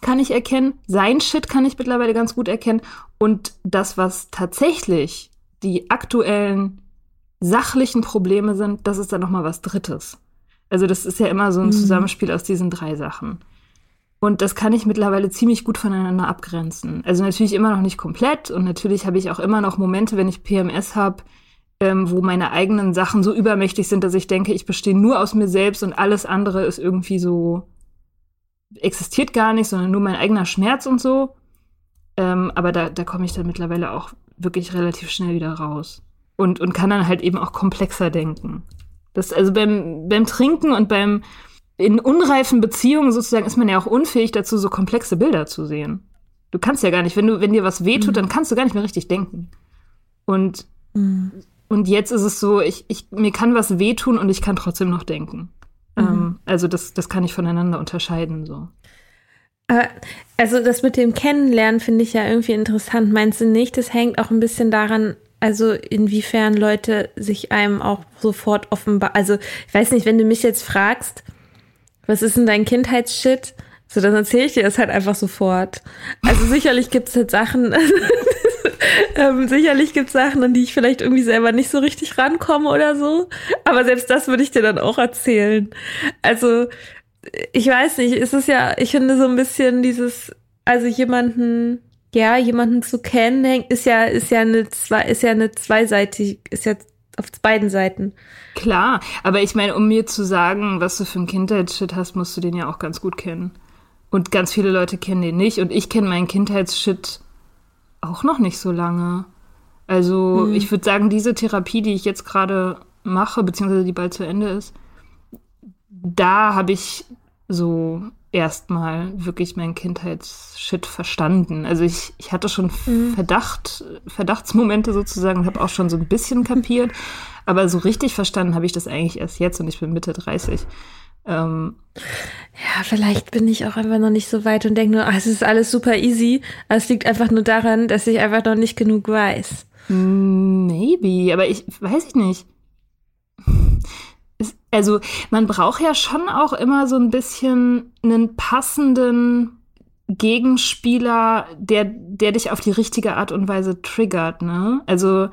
kann ich erkennen, sein Shit kann ich mittlerweile ganz gut erkennen. Und das, was tatsächlich die aktuellen sachlichen Probleme sind, das ist dann noch mal was Drittes. Also das ist ja immer so ein mhm. Zusammenspiel aus diesen drei Sachen. Und das kann ich mittlerweile ziemlich gut voneinander abgrenzen. Also natürlich immer noch nicht komplett und natürlich habe ich auch immer noch Momente, wenn ich PMS habe, ähm, wo meine eigenen Sachen so übermächtig sind, dass ich denke, ich bestehe nur aus mir selbst und alles andere ist irgendwie so existiert gar nicht, sondern nur mein eigener Schmerz und so. Ähm, aber da, da komme ich dann mittlerweile auch wirklich relativ schnell wieder raus und, und kann dann halt eben auch komplexer denken. Das, also beim, beim Trinken und beim in unreifen Beziehungen sozusagen ist man ja auch unfähig dazu, so komplexe Bilder zu sehen. Du kannst ja gar nicht, wenn du, wenn dir was wehtut, mhm. dann kannst du gar nicht mehr richtig denken. Und, mhm. und jetzt ist es so, ich, ich, mir kann was wehtun und ich kann trotzdem noch denken. Mhm. Ähm, also das, das kann ich voneinander unterscheiden, so. Also das mit dem Kennenlernen finde ich ja irgendwie interessant. Meinst du nicht, das hängt auch ein bisschen daran also inwiefern Leute sich einem auch sofort offenbar, also ich weiß nicht, wenn du mich jetzt fragst, was ist denn dein Kindheitsshit? So, dann erzähle ich dir das halt einfach sofort. Also sicherlich gibt es halt Sachen, ähm, sicherlich gibt es Sachen, an die ich vielleicht irgendwie selber nicht so richtig rankomme oder so. Aber selbst das würde ich dir dann auch erzählen. Also, ich weiß nicht, es ist ja, ich finde so ein bisschen dieses, also jemanden ja, jemanden zu kennen, ist ja, ist ja eine zwei, ist ja eine zweiseitig, ist ja auf beiden Seiten. Klar, aber ich meine, um mir zu sagen, was du für ein Kindheitsshit hast, musst du den ja auch ganz gut kennen. Und ganz viele Leute kennen den nicht. Und ich kenne meinen Kindheitsshit auch noch nicht so lange. Also, hm. ich würde sagen, diese Therapie, die ich jetzt gerade mache, beziehungsweise die bald zu Ende ist, da habe ich so erstmal wirklich mein Kindheitsshit verstanden. Also ich, ich hatte schon mhm. Verdacht, Verdachtsmomente sozusagen und habe auch schon so ein bisschen kapiert, aber so richtig verstanden habe ich das eigentlich erst jetzt und ich bin Mitte 30. Ähm, ja, vielleicht bin ich auch einfach noch nicht so weit und denke nur, ach, es ist alles super easy. Aber es liegt einfach nur daran, dass ich einfach noch nicht genug weiß. Maybe, aber ich weiß ich nicht also man braucht ja schon auch immer so ein bisschen einen passenden Gegenspieler, der, der dich auf die richtige Art und Weise triggert, ne? Also,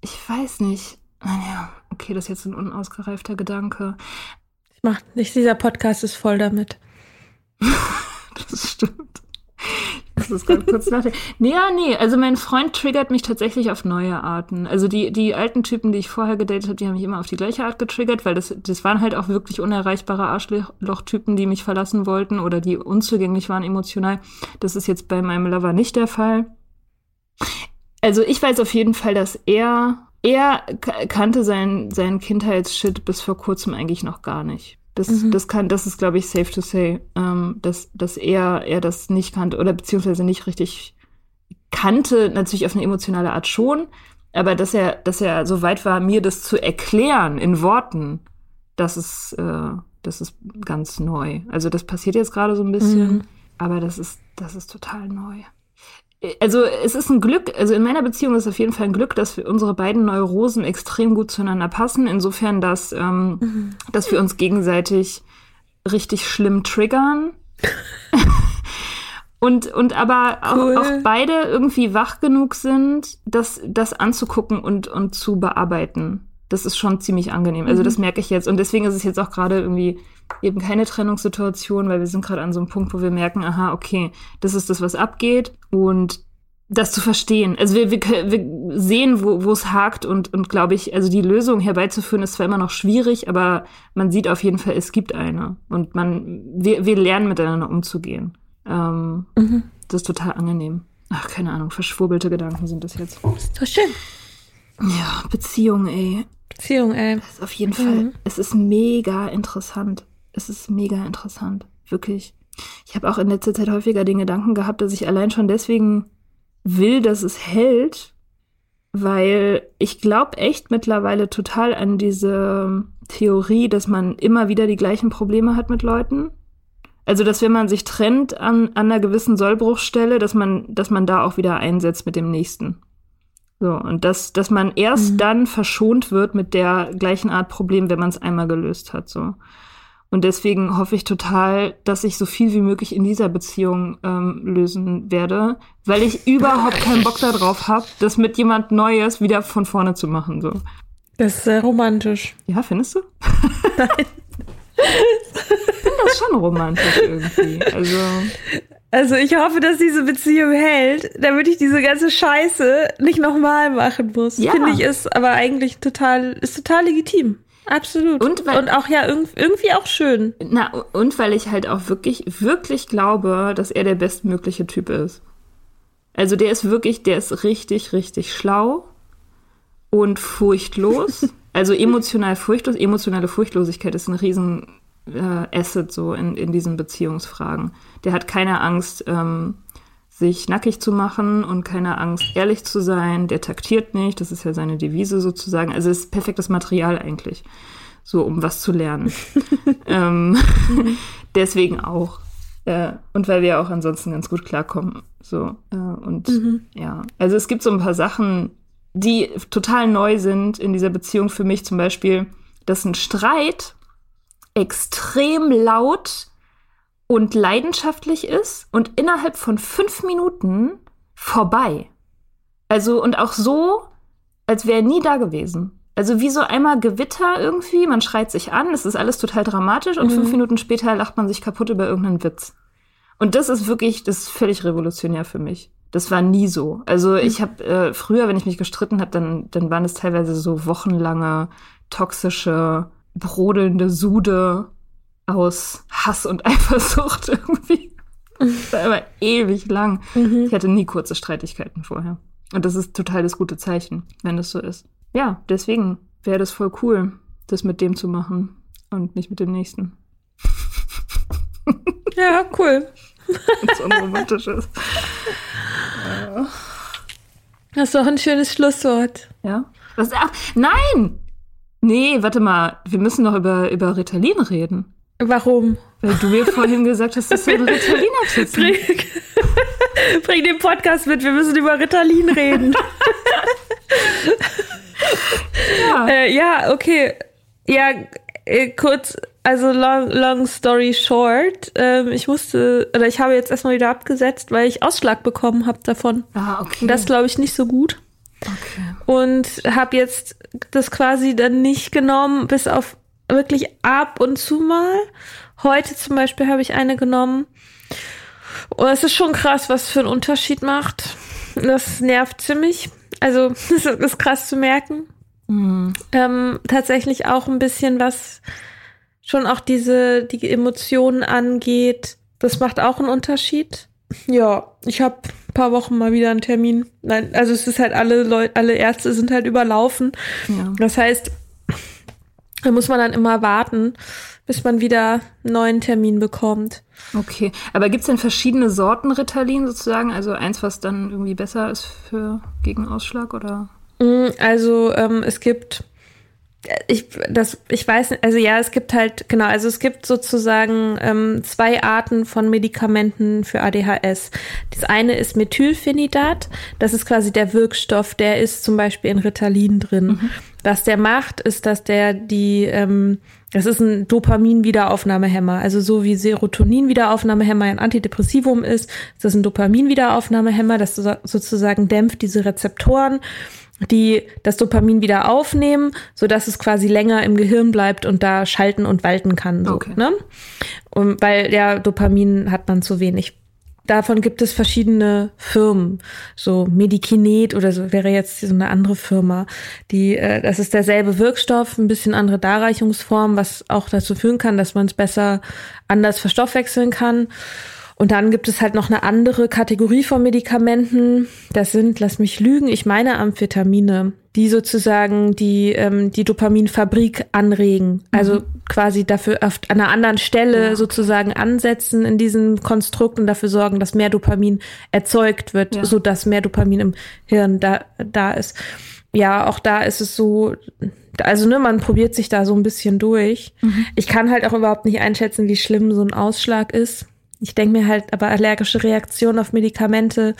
ich weiß nicht. Naja, okay, das ist jetzt ein unausgereifter Gedanke. Macht nicht, dieser Podcast ist voll damit. das stimmt. Das ist ganz kurz nachdenken. Nee, ja, nee, also mein Freund triggert mich tatsächlich auf neue Arten. Also die, die alten Typen, die ich vorher gedatet habe, die haben mich immer auf die gleiche Art getriggert, weil das, das waren halt auch wirklich unerreichbare Arschlochtypen, die mich verlassen wollten oder die unzugänglich waren emotional. Das ist jetzt bei meinem Lover nicht der Fall. Also ich weiß auf jeden Fall, dass er, er kannte seinen, seinen Kindheitsshit bis vor kurzem eigentlich noch gar nicht. Das, mhm. das kann, das ist, glaube ich, safe to say, ähm, dass, dass er, er das nicht kannte oder beziehungsweise nicht richtig kannte, natürlich auf eine emotionale Art schon, aber dass er, dass er so weit war, mir das zu erklären in Worten, das ist, äh, das ist ganz neu. Also das passiert jetzt gerade so ein bisschen, mhm. aber das ist, das ist total neu also es ist ein Glück, also in meiner Beziehung ist es auf jeden Fall ein Glück, dass wir unsere beiden Neurosen extrem gut zueinander passen. Insofern, dass, ähm, mhm. dass wir uns gegenseitig richtig schlimm triggern. Und, und aber cool. auch, auch, beide irgendwie wach genug sind, das, das anzugucken und, und zu bearbeiten. Das ist schon ziemlich angenehm. Also mhm. das merke ich jetzt. Und deswegen ist es jetzt auch gerade irgendwie eben keine Trennungssituation, weil wir sind gerade an so einem Punkt, wo wir merken, aha, okay, das ist das, was abgeht. Und das zu verstehen. Also wir, wir, wir sehen, wo es hakt und, und glaube ich, also die Lösung herbeizuführen ist zwar immer noch schwierig, aber man sieht auf jeden Fall, es gibt eine. Und man, wir, wir lernen miteinander umzugehen. Ähm, mhm. Das ist total angenehm. Ach, keine Ahnung, verschwurbelte Gedanken sind das jetzt. Doch schön. Ja, Beziehung, ey. Beziehung, ey. Das ist auf jeden mhm. Fall, es ist mega interessant. Es ist mega interessant. Wirklich. Ich habe auch in letzter Zeit häufiger den Gedanken gehabt, dass ich allein schon deswegen will, dass es hält, weil ich glaube echt mittlerweile total an diese Theorie, dass man immer wieder die gleichen Probleme hat mit Leuten. Also, dass wenn man sich trennt an, an einer gewissen Sollbruchstelle, dass man, dass man da auch wieder einsetzt mit dem nächsten. So, und dass, dass man erst mhm. dann verschont wird mit der gleichen Art Problem, wenn man es einmal gelöst hat. So. Und deswegen hoffe ich total, dass ich so viel wie möglich in dieser Beziehung ähm, lösen werde, weil ich überhaupt keinen Bock darauf habe, das mit jemand Neues wieder von vorne zu machen. So. Das ist sehr romantisch. Ja, findest du? Nein. ich finde das schon romantisch irgendwie. Also. Also ich hoffe, dass diese Beziehung hält, damit ich diese ganze Scheiße nicht nochmal machen muss. Ja. Finde ich ist aber eigentlich total, ist total legitim. Absolut. Und, weil, und auch ja irgendwie auch schön. Na, und weil ich halt auch wirklich, wirklich glaube, dass er der bestmögliche Typ ist. Also der ist wirklich, der ist richtig, richtig schlau und furchtlos. also emotional furchtlos. Emotionale Furchtlosigkeit ist ein riesen äh, Asset so in, in diesen Beziehungsfragen. Der hat keine Angst, ähm, sich nackig zu machen und keine Angst, ehrlich zu sein. Der taktiert nicht, das ist ja seine Devise sozusagen. Also es ist perfektes Material eigentlich, so um was zu lernen. ähm, deswegen auch. Äh, und weil wir auch ansonsten ganz gut klarkommen. So, äh, und mhm. ja, also es gibt so ein paar Sachen, die total neu sind in dieser Beziehung für mich. Zum Beispiel, dass ein Streit extrem laut und leidenschaftlich ist und innerhalb von fünf Minuten vorbei. Also und auch so, als wäre er nie da gewesen. Also wie so einmal Gewitter irgendwie, man schreit sich an, es ist alles total dramatisch und mhm. fünf Minuten später lacht man sich kaputt über irgendeinen Witz. Und das ist wirklich, das ist völlig revolutionär für mich. Das war nie so. Also mhm. ich habe äh, früher, wenn ich mich gestritten habe, dann, dann waren es teilweise so wochenlange toxische, brodelnde Sude aus Hass und Eifersucht irgendwie. Das war immer ewig lang. Mhm. Ich hatte nie kurze Streitigkeiten vorher. Und das ist total das gute Zeichen, wenn das so ist. Ja, deswegen wäre das voll cool, das mit dem zu machen und nicht mit dem nächsten. Ja, cool. so unromantisch ist. Das ist doch ein schönes Schlusswort. Ja. Was, ach, nein! Nee, warte mal. Wir müssen noch über, über Ritalin reden. Warum? Weil du mir vorhin gesagt hast, dass du ein Ritalin absetzen bring, bring den Podcast mit, wir müssen über Ritalin reden. ja. Äh, ja, okay. Ja, äh, kurz, also long, long story short, ähm, ich musste, oder ich habe jetzt erstmal wieder abgesetzt, weil ich Ausschlag bekommen habe davon. Ah, okay. Das glaube ich nicht so gut. Okay. Und habe jetzt das quasi dann nicht genommen, bis auf wirklich ab und zu mal. Heute zum Beispiel habe ich eine genommen. Und es ist schon krass, was für einen Unterschied macht. Das nervt ziemlich. Also, das ist krass zu merken. Mhm. Ähm, tatsächlich auch ein bisschen, was schon auch diese, die Emotionen angeht. Das macht auch einen Unterschied. Ja, ich habe ein paar Wochen mal wieder einen Termin. Nein, also es ist halt alle Leute, alle Ärzte sind halt überlaufen. Ja. Das heißt, da muss man dann immer warten, bis man wieder einen neuen Termin bekommt. Okay, aber gibt es denn verschiedene Sorten Ritalin sozusagen? Also eins, was dann irgendwie besser ist für gegen Ausschlag oder? Mm, also ähm, es gibt ich, das, ich weiß, also ja, es gibt halt, genau, also es gibt sozusagen ähm, zwei Arten von Medikamenten für ADHS. Das eine ist Methylphenidat, das ist quasi der Wirkstoff, der ist zum Beispiel in Ritalin drin. Mhm. Was der macht, ist, dass der die, ähm, das ist ein Dopamin-Wiederaufnahmehemmer. Also so wie Serotonin-Wiederaufnahmehemmer ein Antidepressivum ist, ist das ein Dopamin-Wiederaufnahmehemmer, das sozusagen dämpft diese Rezeptoren die das Dopamin wieder aufnehmen, so dass es quasi länger im Gehirn bleibt und da schalten und walten kann. So, okay. ne? Und weil ja Dopamin hat man zu wenig. Davon gibt es verschiedene Firmen, so Medikinet oder so wäre jetzt so eine andere Firma. Die, äh, das ist derselbe Wirkstoff, ein bisschen andere Darreichungsform, was auch dazu führen kann, dass man es besser anders verstoffwechseln kann. Und dann gibt es halt noch eine andere Kategorie von Medikamenten. Das sind, lass mich lügen, ich meine Amphetamine, die sozusagen die, ähm, die Dopaminfabrik anregen. Also mhm. quasi dafür oft an einer anderen Stelle ja. sozusagen ansetzen in diesem Konstrukt und dafür sorgen, dass mehr Dopamin erzeugt wird, ja. so dass mehr Dopamin im Hirn da, da ist. Ja, auch da ist es so, also ne, man probiert sich da so ein bisschen durch. Mhm. Ich kann halt auch überhaupt nicht einschätzen, wie schlimm so ein Ausschlag ist. Ich denke mir halt, aber allergische Reaktion auf Medikamente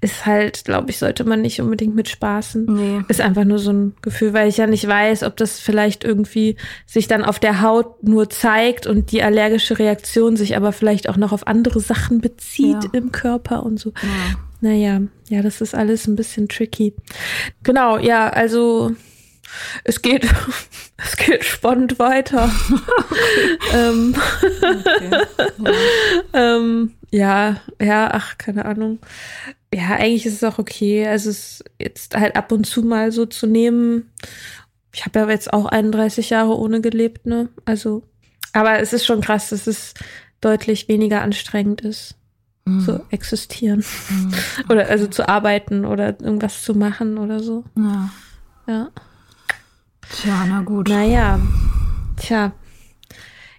ist halt, glaube ich, sollte man nicht unbedingt mit spaßen. Nee. Ist einfach nur so ein Gefühl, weil ich ja nicht weiß, ob das vielleicht irgendwie sich dann auf der Haut nur zeigt und die allergische Reaktion sich aber vielleicht auch noch auf andere Sachen bezieht ja. im Körper und so. Ja. Naja, ja, das ist alles ein bisschen tricky. Genau, ja, also es geht, es geht spannend weiter. ähm, okay. ja. ähm, ja, ja, ach, keine Ahnung. Ja, eigentlich ist es auch okay. Also es jetzt halt ab und zu mal so zu nehmen. Ich habe ja jetzt auch 31 Jahre ohne gelebt, ne? Also, aber es ist schon krass, dass es deutlich weniger anstrengend ist, mhm. zu existieren. Mhm. Okay. Oder also zu arbeiten oder irgendwas zu machen oder so. Ja. Ja. Tja, na gut. Naja, tja.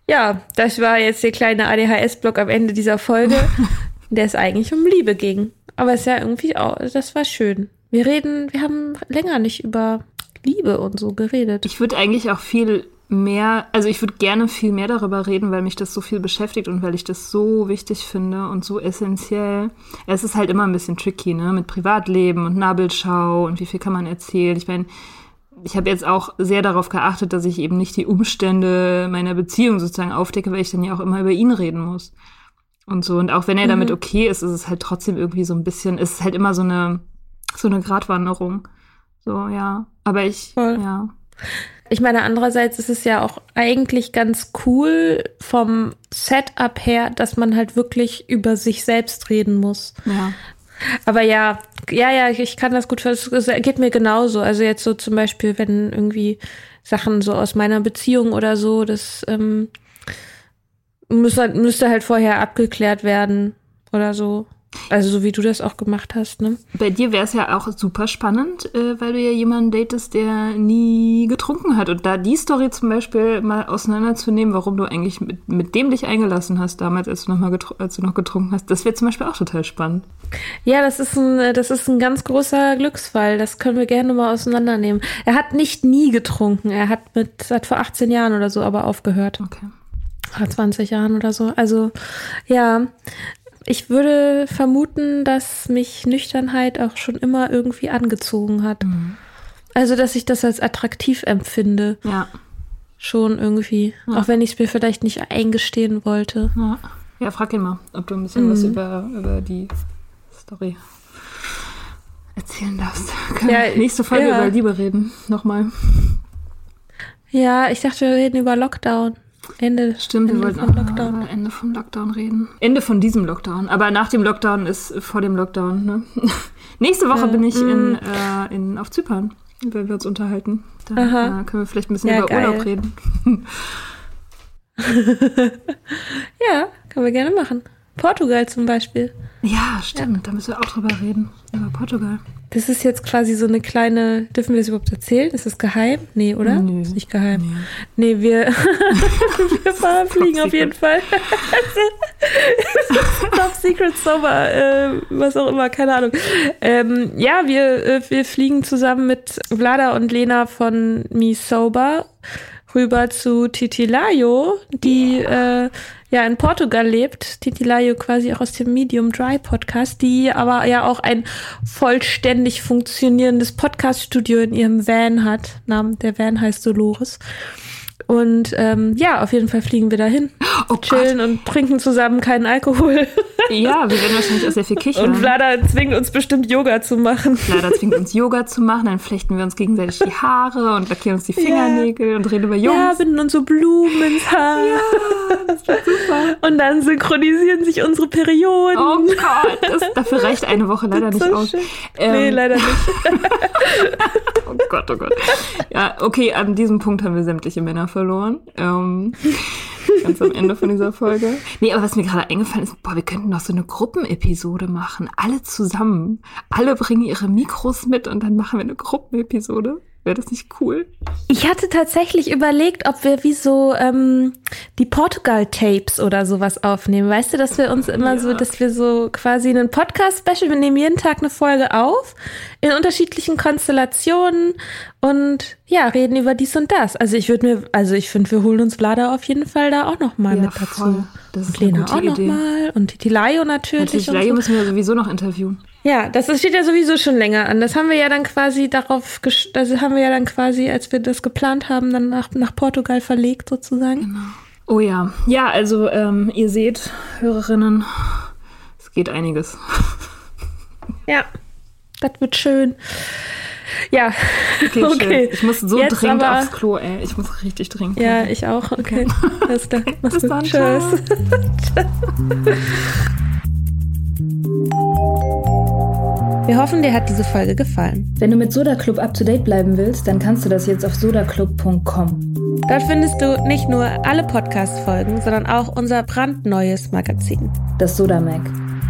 Ja, das war jetzt der kleine ADHS-Block am Ende dieser Folge, der es eigentlich um Liebe ging. Aber es ist ja irgendwie auch, das war schön. Wir reden, wir haben länger nicht über Liebe und so geredet. Ich würde eigentlich auch viel mehr, also ich würde gerne viel mehr darüber reden, weil mich das so viel beschäftigt und weil ich das so wichtig finde und so essentiell. Es ist halt immer ein bisschen tricky, ne, mit Privatleben und Nabelschau und wie viel kann man erzählen. Ich meine, ich habe jetzt auch sehr darauf geachtet, dass ich eben nicht die Umstände meiner Beziehung sozusagen aufdecke, weil ich dann ja auch immer über ihn reden muss. Und so. Und auch wenn er mhm. damit okay ist, ist es halt trotzdem irgendwie so ein bisschen, ist es halt immer so eine, so eine Gratwanderung. So, ja. Aber ich, Voll. ja. Ich meine, andererseits ist es ja auch eigentlich ganz cool vom Setup her, dass man halt wirklich über sich selbst reden muss. Ja. Aber ja, ja, ja, ich kann das gut verstehen. Es geht mir genauso. Also jetzt so zum Beispiel, wenn irgendwie Sachen so aus meiner Beziehung oder so, das ähm, müsste, müsste halt vorher abgeklärt werden oder so. Also so wie du das auch gemacht hast, ne? Bei dir wäre es ja auch super spannend, äh, weil du ja jemanden datest, der nie getrunken hat. Und da die Story zum Beispiel mal auseinanderzunehmen, warum du eigentlich mit, mit dem dich eingelassen hast damals, als du noch mal als du noch getrunken hast, das wäre zum Beispiel auch total spannend. Ja, das ist ein, das ist ein ganz großer Glücksfall. Das können wir gerne mal auseinandernehmen. Er hat nicht nie getrunken. Er hat mit, seit vor 18 Jahren oder so aber aufgehört. Okay. Vor 20 Jahren oder so. Also, ja. Ich würde vermuten, dass mich Nüchternheit auch schon immer irgendwie angezogen hat. Mhm. Also, dass ich das als attraktiv empfinde. Ja. Schon irgendwie. Ja. Auch wenn ich es mir vielleicht nicht eingestehen wollte. Ja. ja, frag ihn mal, ob du ein bisschen mhm. was über, über die Story erzählen darfst. Können ja, nächste Folge ja. über Liebe reden. Nochmal. Ja, ich dachte, wir reden über Lockdown. Ende, Stimmt, Ende wir wollten auch Lockdown. Ende vom Lockdown reden. Ende von diesem Lockdown. Aber nach dem Lockdown ist vor dem Lockdown. Ne? Nächste Woche ja. bin ich in, mm. äh, in, auf Zypern, wenn wir uns unterhalten. Da äh, können wir vielleicht ein bisschen ja, über geil. Urlaub reden. ja, können wir gerne machen. Portugal zum Beispiel. Ja, stimmt. Ja. Da müssen wir auch drüber reden. Über Portugal. Das ist jetzt quasi so eine kleine, dürfen wir es überhaupt erzählen? Ist das geheim? Nee, oder? Nee. Ist nicht geheim. Nee, nee wir, wir fahren, fliegen auf jeden Fall. Top Secret Summer, äh, was auch immer, keine Ahnung. Ähm, ja, wir, äh, wir fliegen zusammen mit Vlada und Lena von Me Sober rüber zu Titilayo, die yeah. äh, ja in Portugal lebt. Titilayo quasi auch aus dem Medium Dry Podcast, die aber ja auch ein vollständig funktionierendes Podcast-Studio in ihrem Van hat. Der Van heißt Dolores. Und ähm, ja, auf jeden Fall fliegen wir dahin. Oh chillen Gott. und trinken zusammen keinen Alkohol. Ja, wir werden wahrscheinlich auch sehr viel kichern. Und Vlada zwingt uns bestimmt Yoga zu machen. Vlada zwingt uns Yoga zu machen, dann flechten wir uns gegenseitig die Haare und lackieren uns die Fingernägel yeah. und reden über Jungs. Ja, binden uns so Blumen ins Haar. Ja, das wird super. Und dann synchronisieren sich unsere Perioden. Oh Gott, das, dafür reicht eine Woche leider nicht so aus. Ähm, nee, leider nicht. oh Gott, oh Gott. Ja, okay, an diesem Punkt haben wir sämtliche Männer verloren. Ähm, ganz am Ende von dieser Folge. Nee, aber was mir gerade eingefallen ist, boah, wir könnten noch so eine Gruppenepisode machen. Alle zusammen. Alle bringen ihre Mikros mit und dann machen wir eine Gruppenepisode. Wäre das nicht cool? Ich hatte tatsächlich überlegt, ob wir wie so ähm, die Portugal-Tapes oder sowas aufnehmen. Weißt du, dass wir uns immer ja. so, dass wir so quasi einen Podcast-Special, wir nehmen jeden Tag eine Folge auf in unterschiedlichen Konstellationen und ja, reden über dies und das. Also ich würde mir, also ich finde, wir holen uns Vlada auf jeden Fall da auch noch mal ja, mit dazu. Voll. Das ist und Lena auch noch mal und Tilayo natürlich. Natürlich, Tilayo so. müssen wir sowieso noch interviewen. Ja, das steht ja sowieso schon länger an. Das haben wir ja dann quasi darauf, das haben wir ja dann quasi, als wir das geplant haben, dann nach, nach Portugal verlegt sozusagen. Genau. Oh ja, ja, also ähm, ihr seht, Hörerinnen, es geht einiges. Ja, das wird schön. Ja, okay. okay. Ich muss so Jetzt dringend aber, aufs Klo, ey. Ich muss richtig dringend. Ja, ich auch. Okay. Alles klar. Bis dann. Tschüss. Wir hoffen, dir hat diese Folge gefallen. Wenn du mit Soda Club up to date bleiben willst, dann kannst du das jetzt auf sodaclub.com. Dort findest du nicht nur alle Podcast-Folgen, sondern auch unser brandneues Magazin. Das Soda Mag.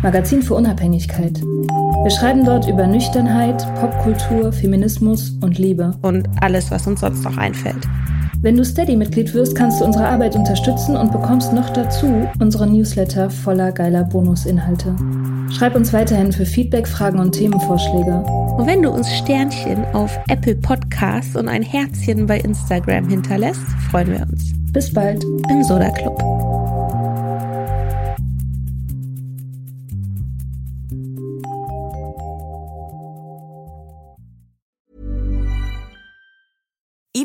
Magazin für Unabhängigkeit. Wir schreiben dort über Nüchternheit, Popkultur, Feminismus und Liebe. Und alles, was uns sonst noch einfällt. Wenn du Steady-Mitglied wirst, kannst du unsere Arbeit unterstützen und bekommst noch dazu unsere Newsletter voller geiler Bonusinhalte. Schreib uns weiterhin für Feedback, Fragen und Themenvorschläge. Und wenn du uns Sternchen auf Apple Podcasts und ein Herzchen bei Instagram hinterlässt, freuen wir uns. Bis bald im Soda Club.